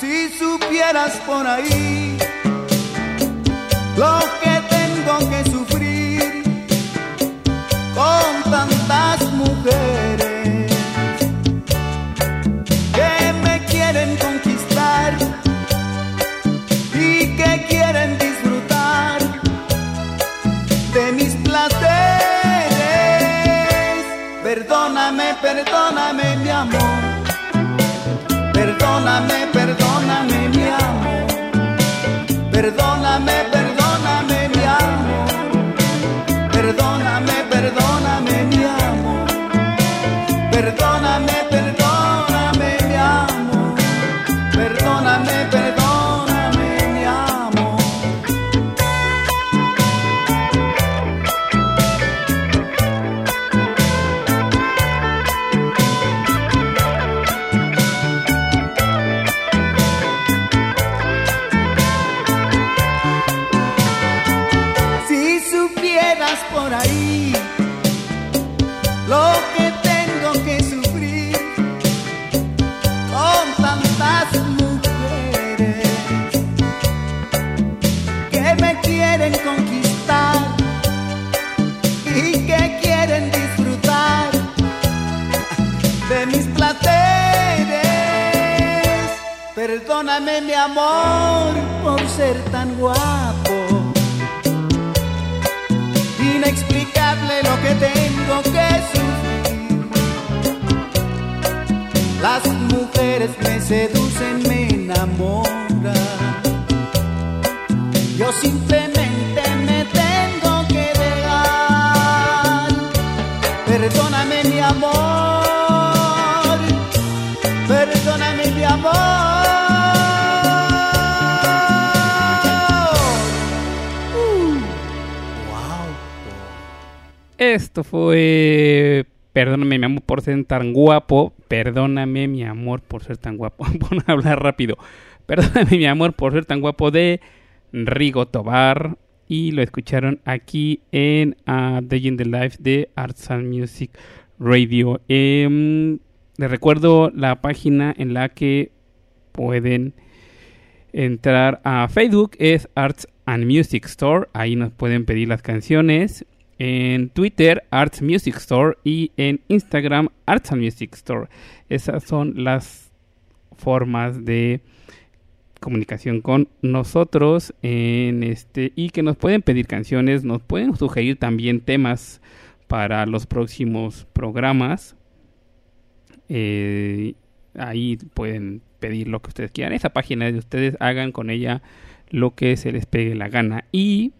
Speaker 18: Si supieras por ahí lo que tengo que sufrir con tantas mujeres. Perdóname, mi amor. Guapo. Perdóname, mi amor,
Speaker 2: por ser tan guapo. Por hablar rápido. Perdóname, mi amor, por ser tan guapo de Rigo Tobar. Y lo escucharon aquí en uh, Day in the Life de Arts and Music Radio. Em, les recuerdo la página en la que pueden entrar a Facebook. Es Arts and Music Store. Ahí nos pueden pedir las canciones en Twitter Arts Music Store y en Instagram Arts Music Store. Esas son las formas de comunicación con nosotros en este y que nos pueden pedir canciones, nos pueden sugerir también temas para los próximos programas. Eh, ahí pueden pedir lo que ustedes quieran. Esa página de ustedes hagan con ella lo que se les pegue la gana y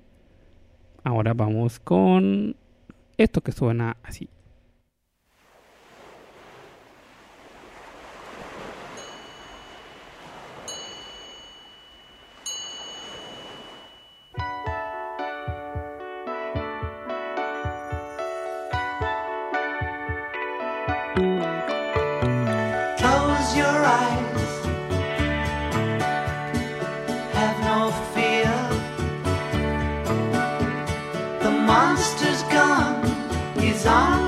Speaker 2: Ahora vamos con esto que suena así.
Speaker 19: song.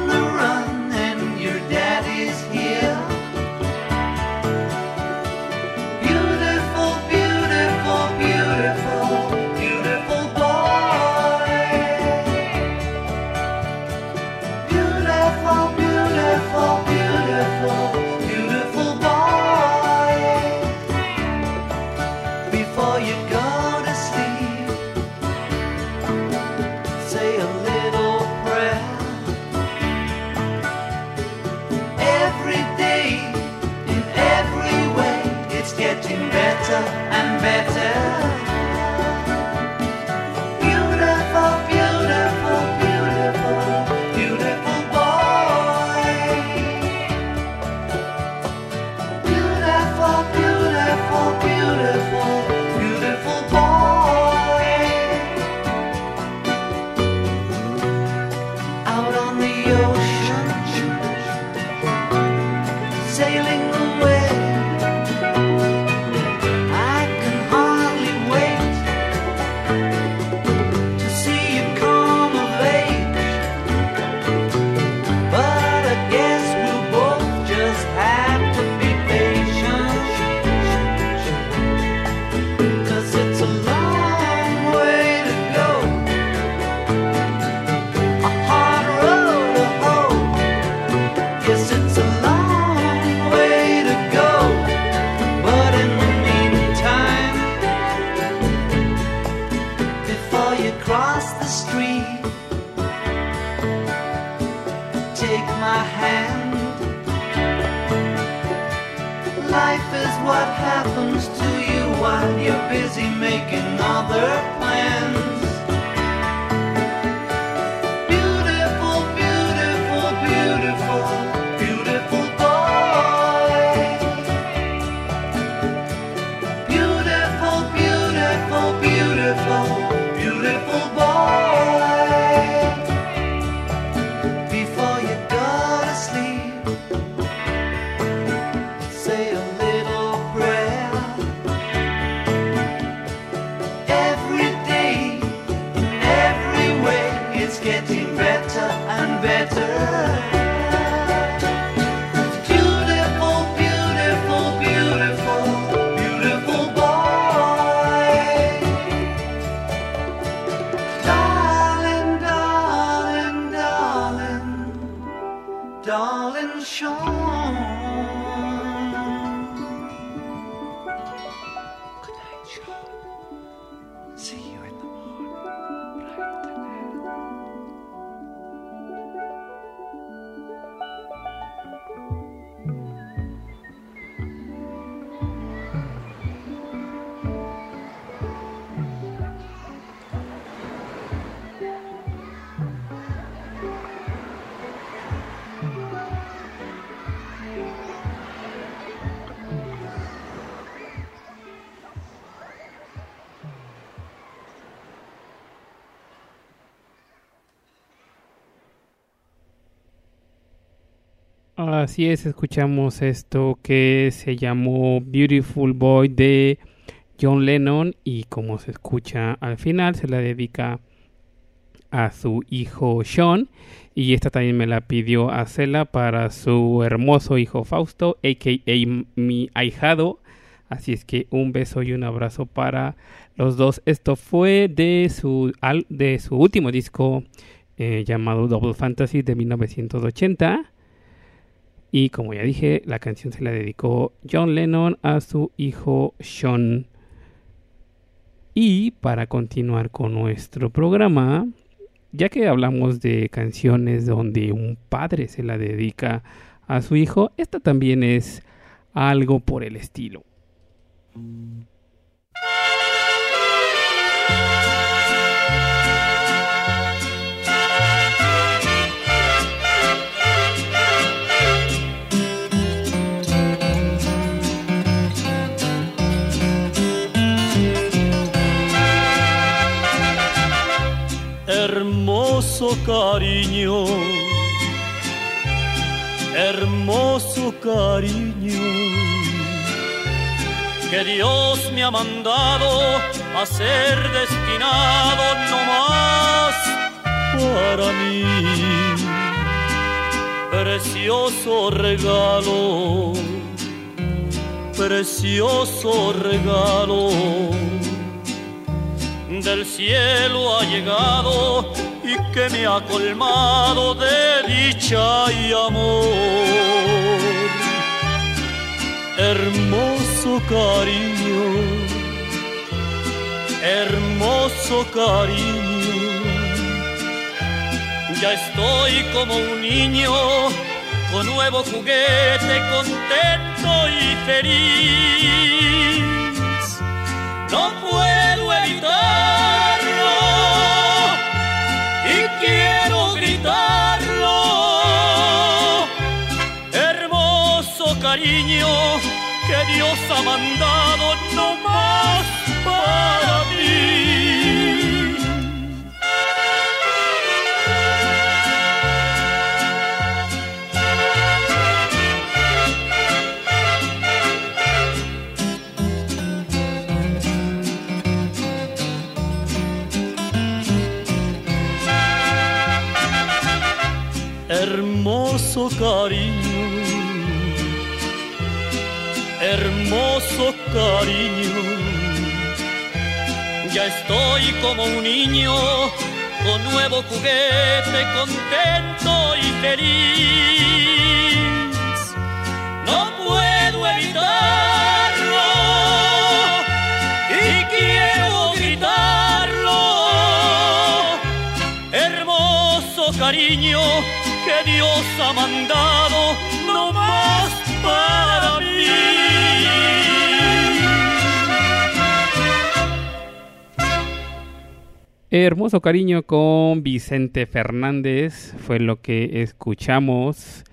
Speaker 19: Better and better.
Speaker 2: Así es, escuchamos esto que se llamó Beautiful Boy de John Lennon y como se escucha al final se la dedica a su hijo Sean y esta también me la pidió a Cela para su hermoso hijo Fausto, a.k.a. mi ahijado. Así es que un beso y un abrazo para los dos. Esto fue de su, de su último disco eh, llamado Double Fantasy de 1980. Y como ya dije, la canción se la dedicó John Lennon a su hijo Sean. Y para continuar con nuestro programa, ya que hablamos de canciones donde un padre se la dedica a su hijo, esta también es algo por el estilo.
Speaker 12: Hermoso cariño, hermoso cariño, que Dios me ha mandado a ser destinado no más para mí. precioso regalo, precioso regalo. Del cielo ha llegado que me ha colmado de dicha y amor. Hermoso cariño, hermoso cariño. Ya estoy como un niño con nuevo juguete, contento y feliz. No puedo evitarlo que Dios ha mandado cariño. Ya estoy como un niño con nuevo juguete, contento y feliz. No puedo evitarlo y quiero gritarlo. Hermoso cariño que Dios ha mandado
Speaker 2: Hermoso cariño con Vicente Fernández fue lo que escuchamos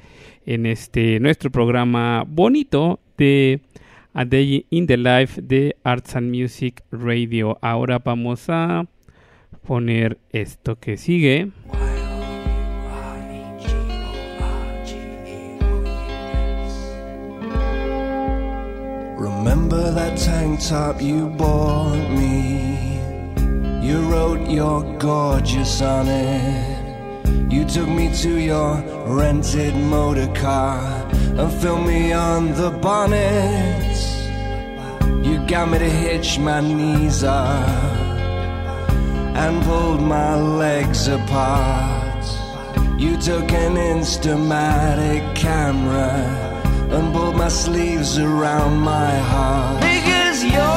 Speaker 2: en este nuestro programa bonito de A Day in the Life de Arts and Music Radio. Ahora vamos a poner esto que sigue.
Speaker 8: Remember that tank top you bought me? You wrote you're gorgeous on it. You took me to your rented motor car and filmed me on the bonnet. You got me to hitch my knees up and pulled my legs apart. You took an Instamatic camera and pulled my sleeves around my heart. Because you're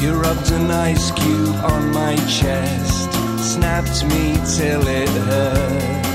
Speaker 8: You rubbed an ice cube on my chest, snapped me till it hurts.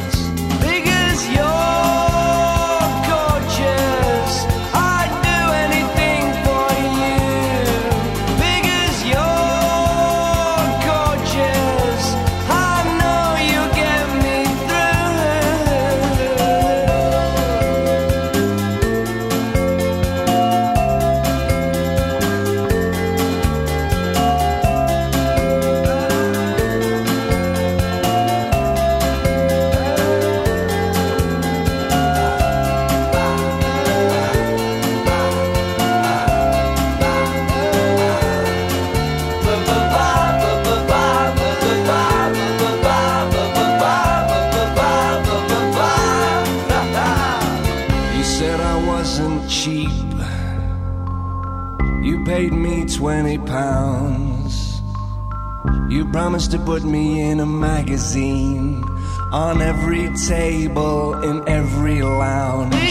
Speaker 8: Promised to put me in a magazine on every table in every lounge.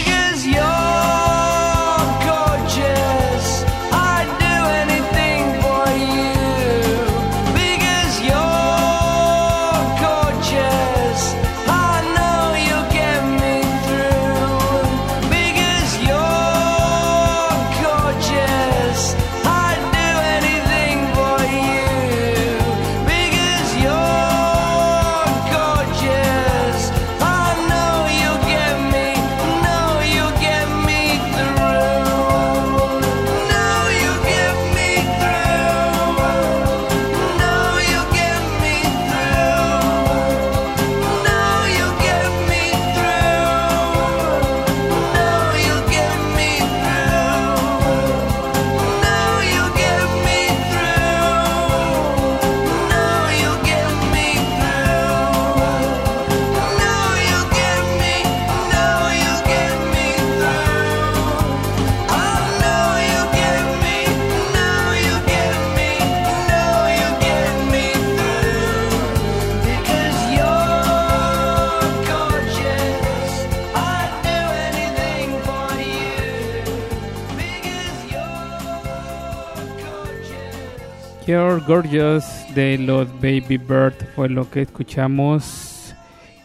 Speaker 8: You're Gorgeous
Speaker 2: de los Baby Bird fue lo que escuchamos.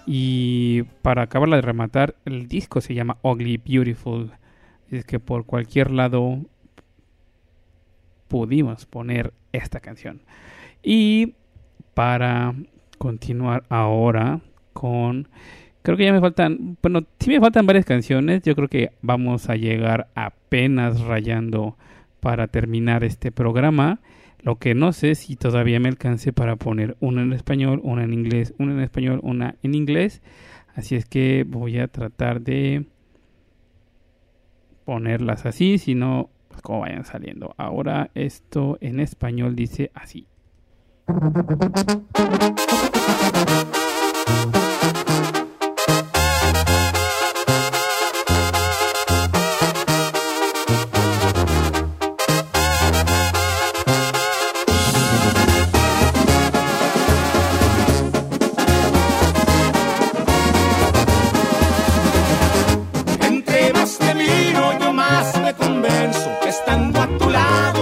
Speaker 2: Y para acabarla de rematar, el disco se llama Ugly Beautiful. Es que por cualquier lado pudimos poner esta canción. Y para continuar ahora con... Creo que ya me faltan... Bueno, sí me faltan varias canciones. Yo creo que vamos a llegar apenas rayando para terminar este programa. Lo que no sé si todavía me alcance para poner una en español, una en inglés, una en español, una en inglés. Así es que voy a tratar de ponerlas así, si no, pues como vayan saliendo. Ahora esto en español dice así.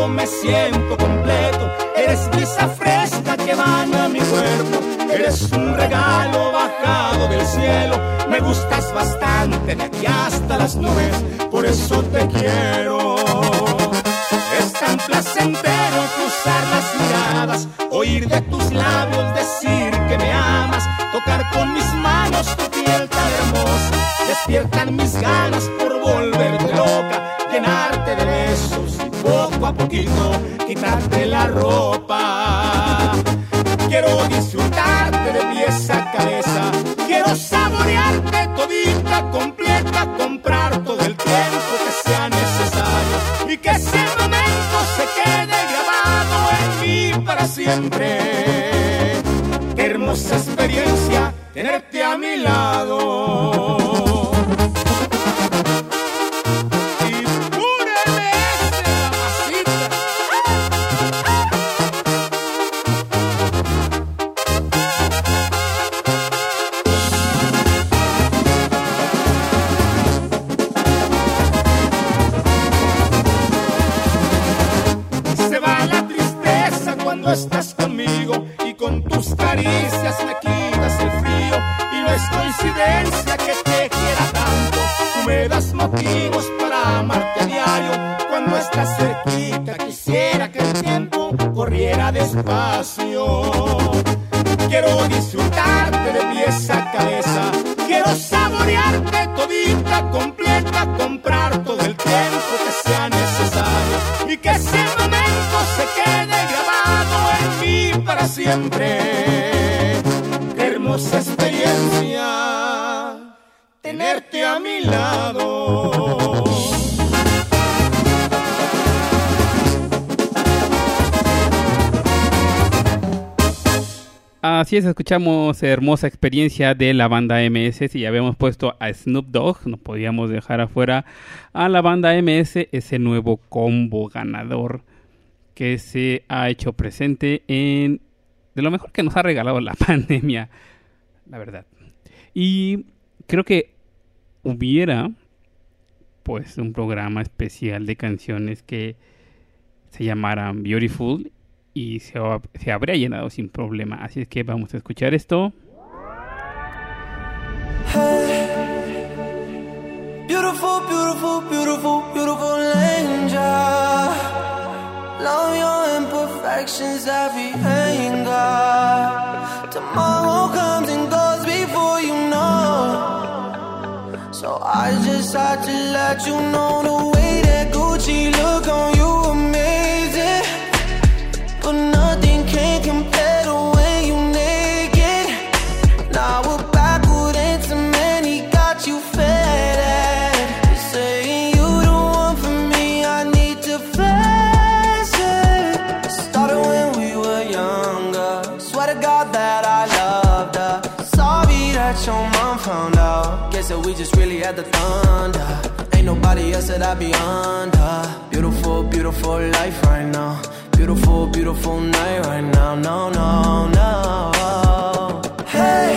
Speaker 20: Me siento completo. Eres brisa fresca que baña mi cuerpo. Eres un regalo bajado del cielo. Me gustas bastante de aquí hasta las nubes. Por eso te quiero. Es tan placentero cruzar las miradas, oír de tus labios decir que me amas, tocar con mis manos tu piel tan hermosa. Despiertan mis ganas por volverte a poquito quitarte la ropa. Quiero disfrutarte de pies a cabeza, quiero saborearte todita, completa, comprar todo el tiempo que sea necesario y que ese momento se quede grabado en mí para siempre. Qué hermosa experiencia tenerte a mi lado.
Speaker 2: Así es, escuchamos hermosa experiencia de la banda MS. Si ya habíamos puesto a Snoop Dogg, no podíamos dejar afuera a la banda MS, ese nuevo combo ganador que se ha hecho presente en de lo mejor que nos ha regalado la pandemia, la verdad. Y creo que hubiera pues un programa especial de canciones que se llamaran Beautiful y se, se habría llenado sin problema. Así es que vamos a escuchar esto.
Speaker 8: Beautiful, beautiful, beautiful, beautiful angel. Love your imperfections, every anger. Tomorrow comes and goes before you know. So I just had to let you know the way had the thunder. Ain't nobody else that I be under. Beautiful, beautiful life right now. Beautiful, beautiful night right now. No, no, no. Hey.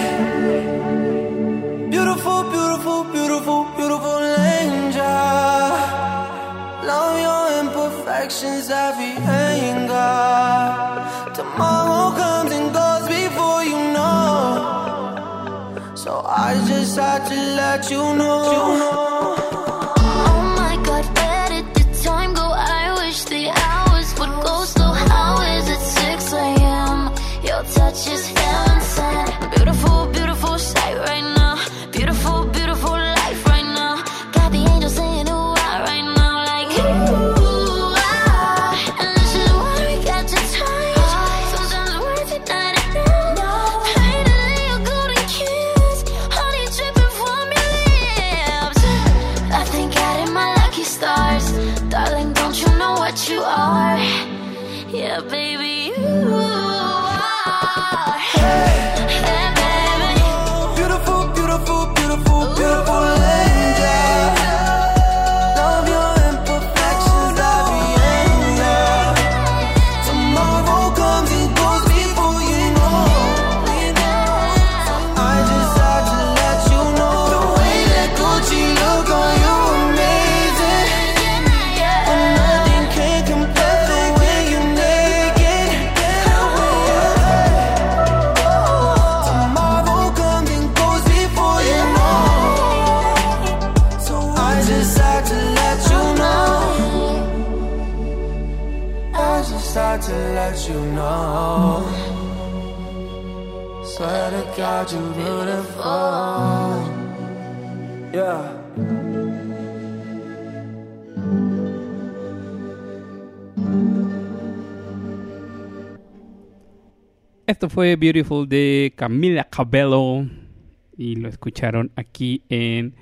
Speaker 8: Beautiful, beautiful, beautiful, beautiful angel. Love your imperfections, every
Speaker 17: tried to let you know.
Speaker 2: fue Beautiful de Camila Cabello y lo escucharon aquí en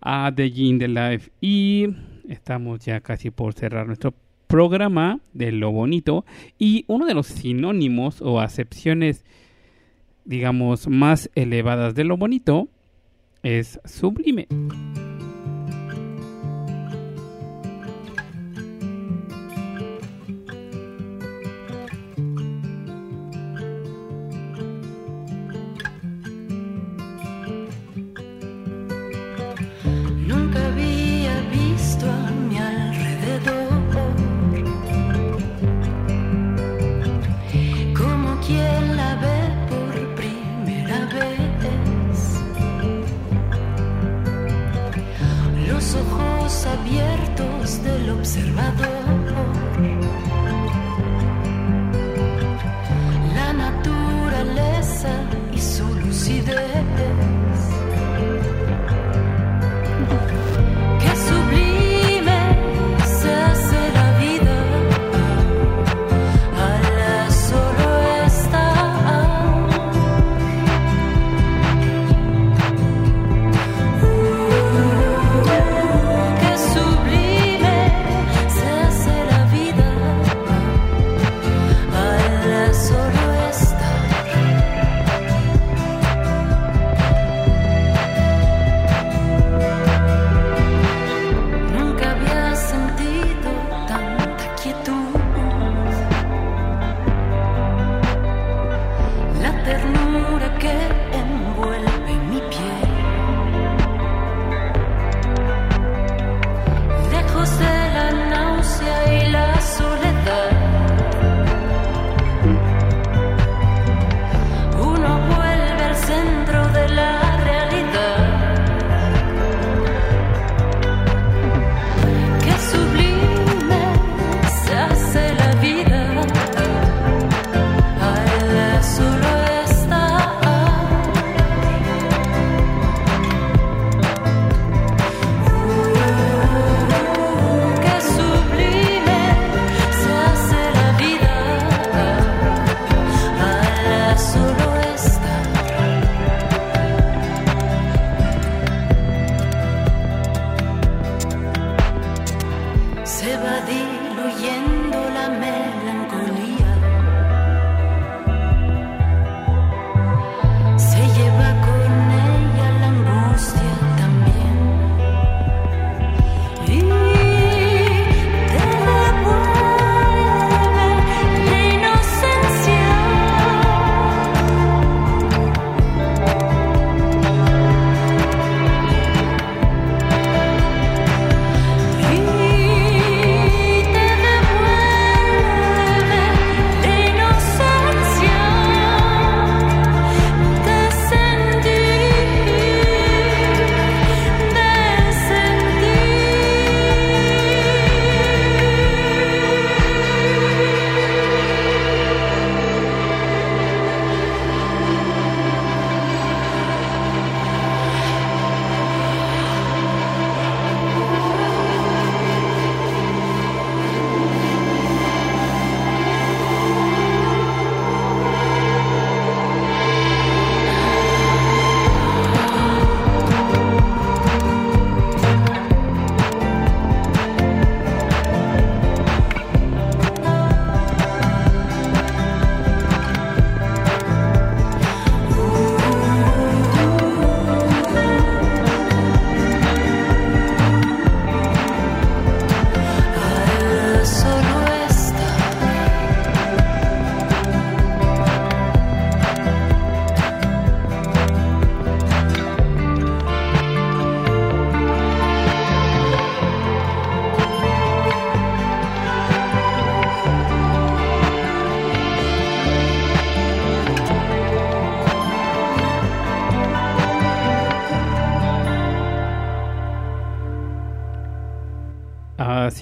Speaker 2: A The Gin The Life. Y estamos ya casi por cerrar nuestro programa de lo bonito. Y uno de los sinónimos o acepciones, digamos, más elevadas de lo bonito es sublime.
Speaker 21: abiertos del observador. La naturaleza y su lucidez.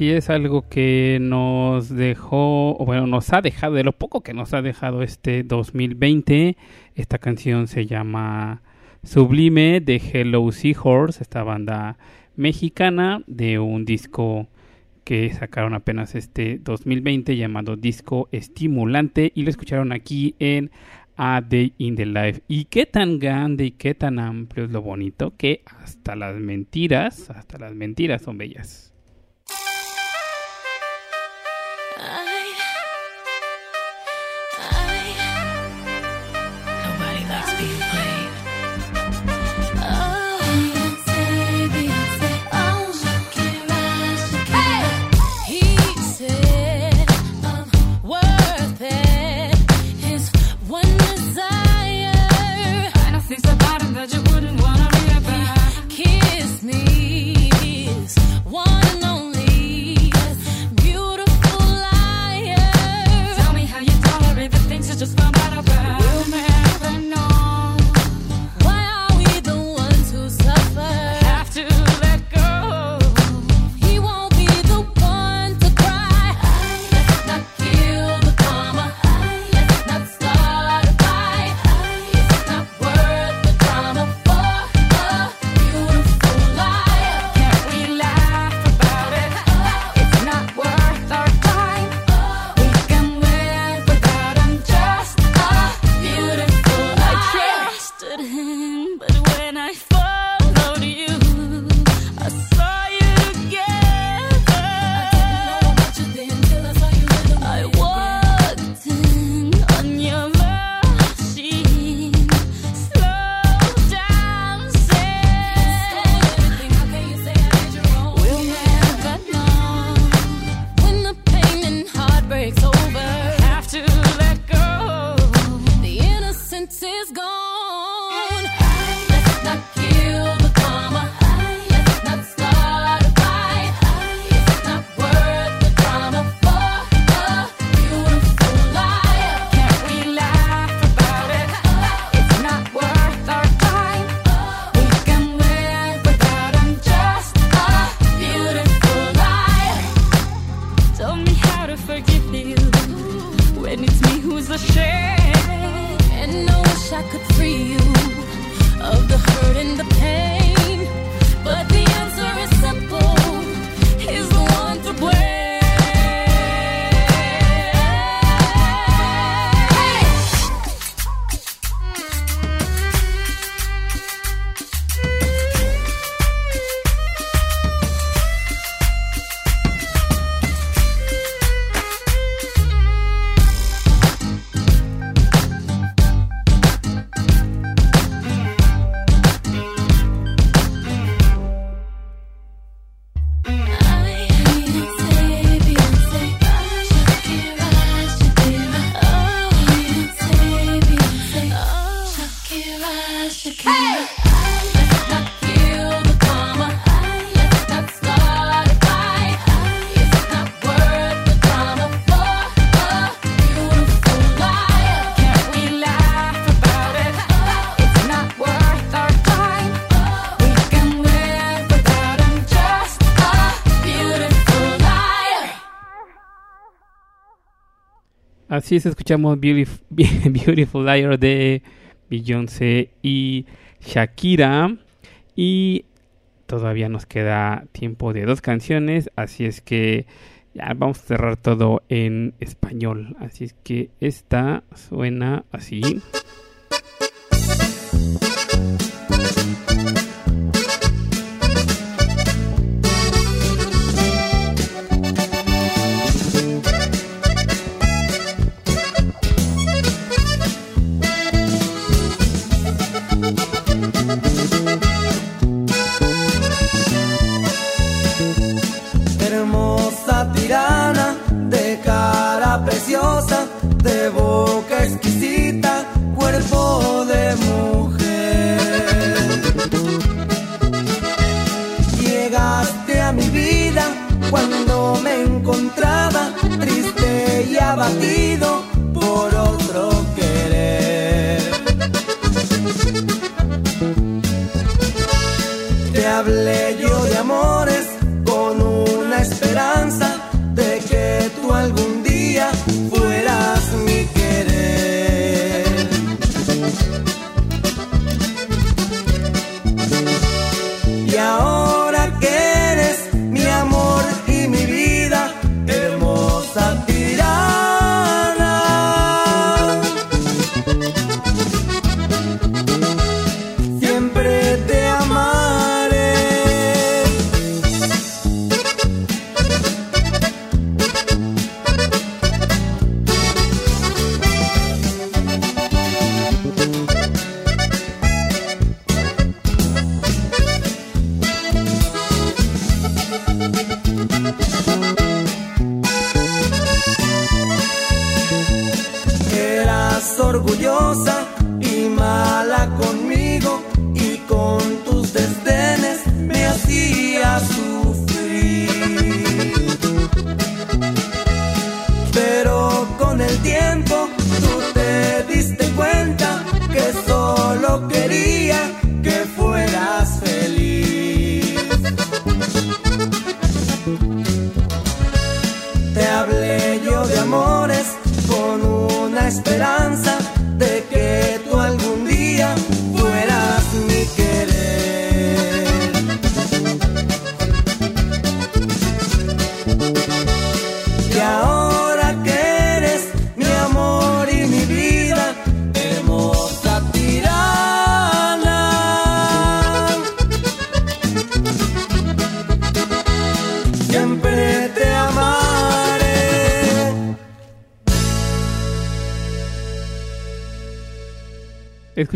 Speaker 22: sí es algo que nos dejó, bueno, nos ha dejado, de lo poco que nos ha dejado este 2020. Esta canción se llama Sublime de Hello Seahorse, esta banda mexicana de un disco que sacaron apenas este 2020 llamado Disco Estimulante y lo escucharon aquí en A Day in the Life. Y qué tan grande y qué tan amplio es lo bonito que hasta las mentiras, hasta las mentiras son bellas. Así es, escuchamos Beautiful, Beautiful Liar de Beyoncé y Shakira. Y todavía nos queda tiempo de dos canciones, así es que ya vamos a cerrar todo en español. Así es que esta suena así.
Speaker 23: pleito de
Speaker 12: amores con una esperanza.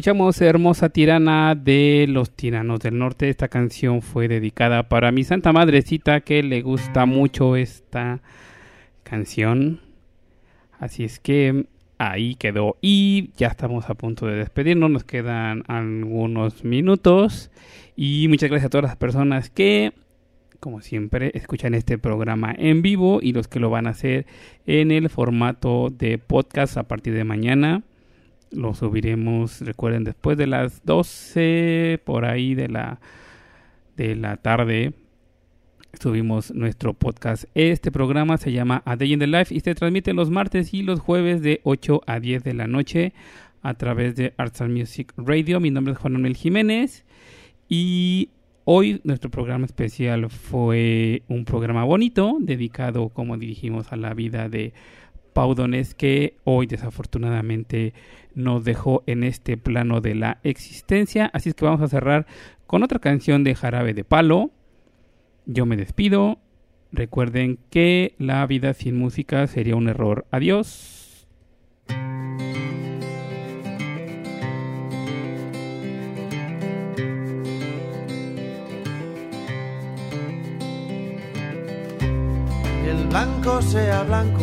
Speaker 2: Escuchamos Hermosa Tirana de los Tiranos del Norte. Esta canción fue dedicada para mi Santa Madrecita que le gusta mucho esta canción. Así es que ahí quedó. Y ya estamos a punto de despedirnos. Nos quedan algunos minutos. Y muchas gracias a todas las personas que, como siempre, escuchan este programa en vivo y los que lo van a hacer en el formato de podcast a partir de mañana. Lo subiremos, recuerden, después de las 12 por ahí de la de la tarde. Subimos nuestro podcast. Este programa se llama A Day in the Life y se transmite los martes y los jueves de 8 a 10 de la noche a través de Arts Music Radio. Mi nombre es Juan Manuel Jiménez y hoy nuestro programa especial fue un programa bonito dedicado, como dijimos, a la vida de Pau Donés, que hoy desafortunadamente nos dejó en este plano de la existencia. Así es que vamos a cerrar con otra canción de Jarabe de Palo. Yo me despido. Recuerden que la vida sin música sería un error. Adiós.
Speaker 3: El blanco sea blanco,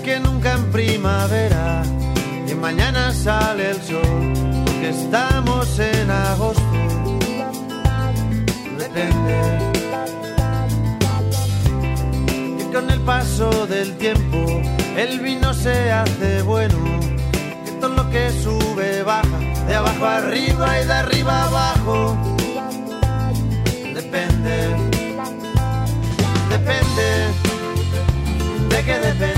Speaker 3: Que nunca en primavera. Y mañana sale el sol, porque estamos en agosto. Depende. Y con el paso del tiempo, el vino se hace bueno. Que todo lo que sube baja, de abajo arriba y de arriba abajo. Depende depende, de qué depende,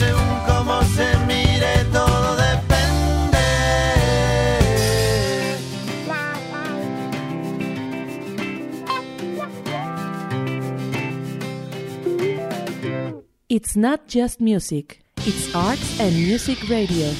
Speaker 3: Según cómo se mire, todo depende.
Speaker 1: It's not just music, it's arts and music radio.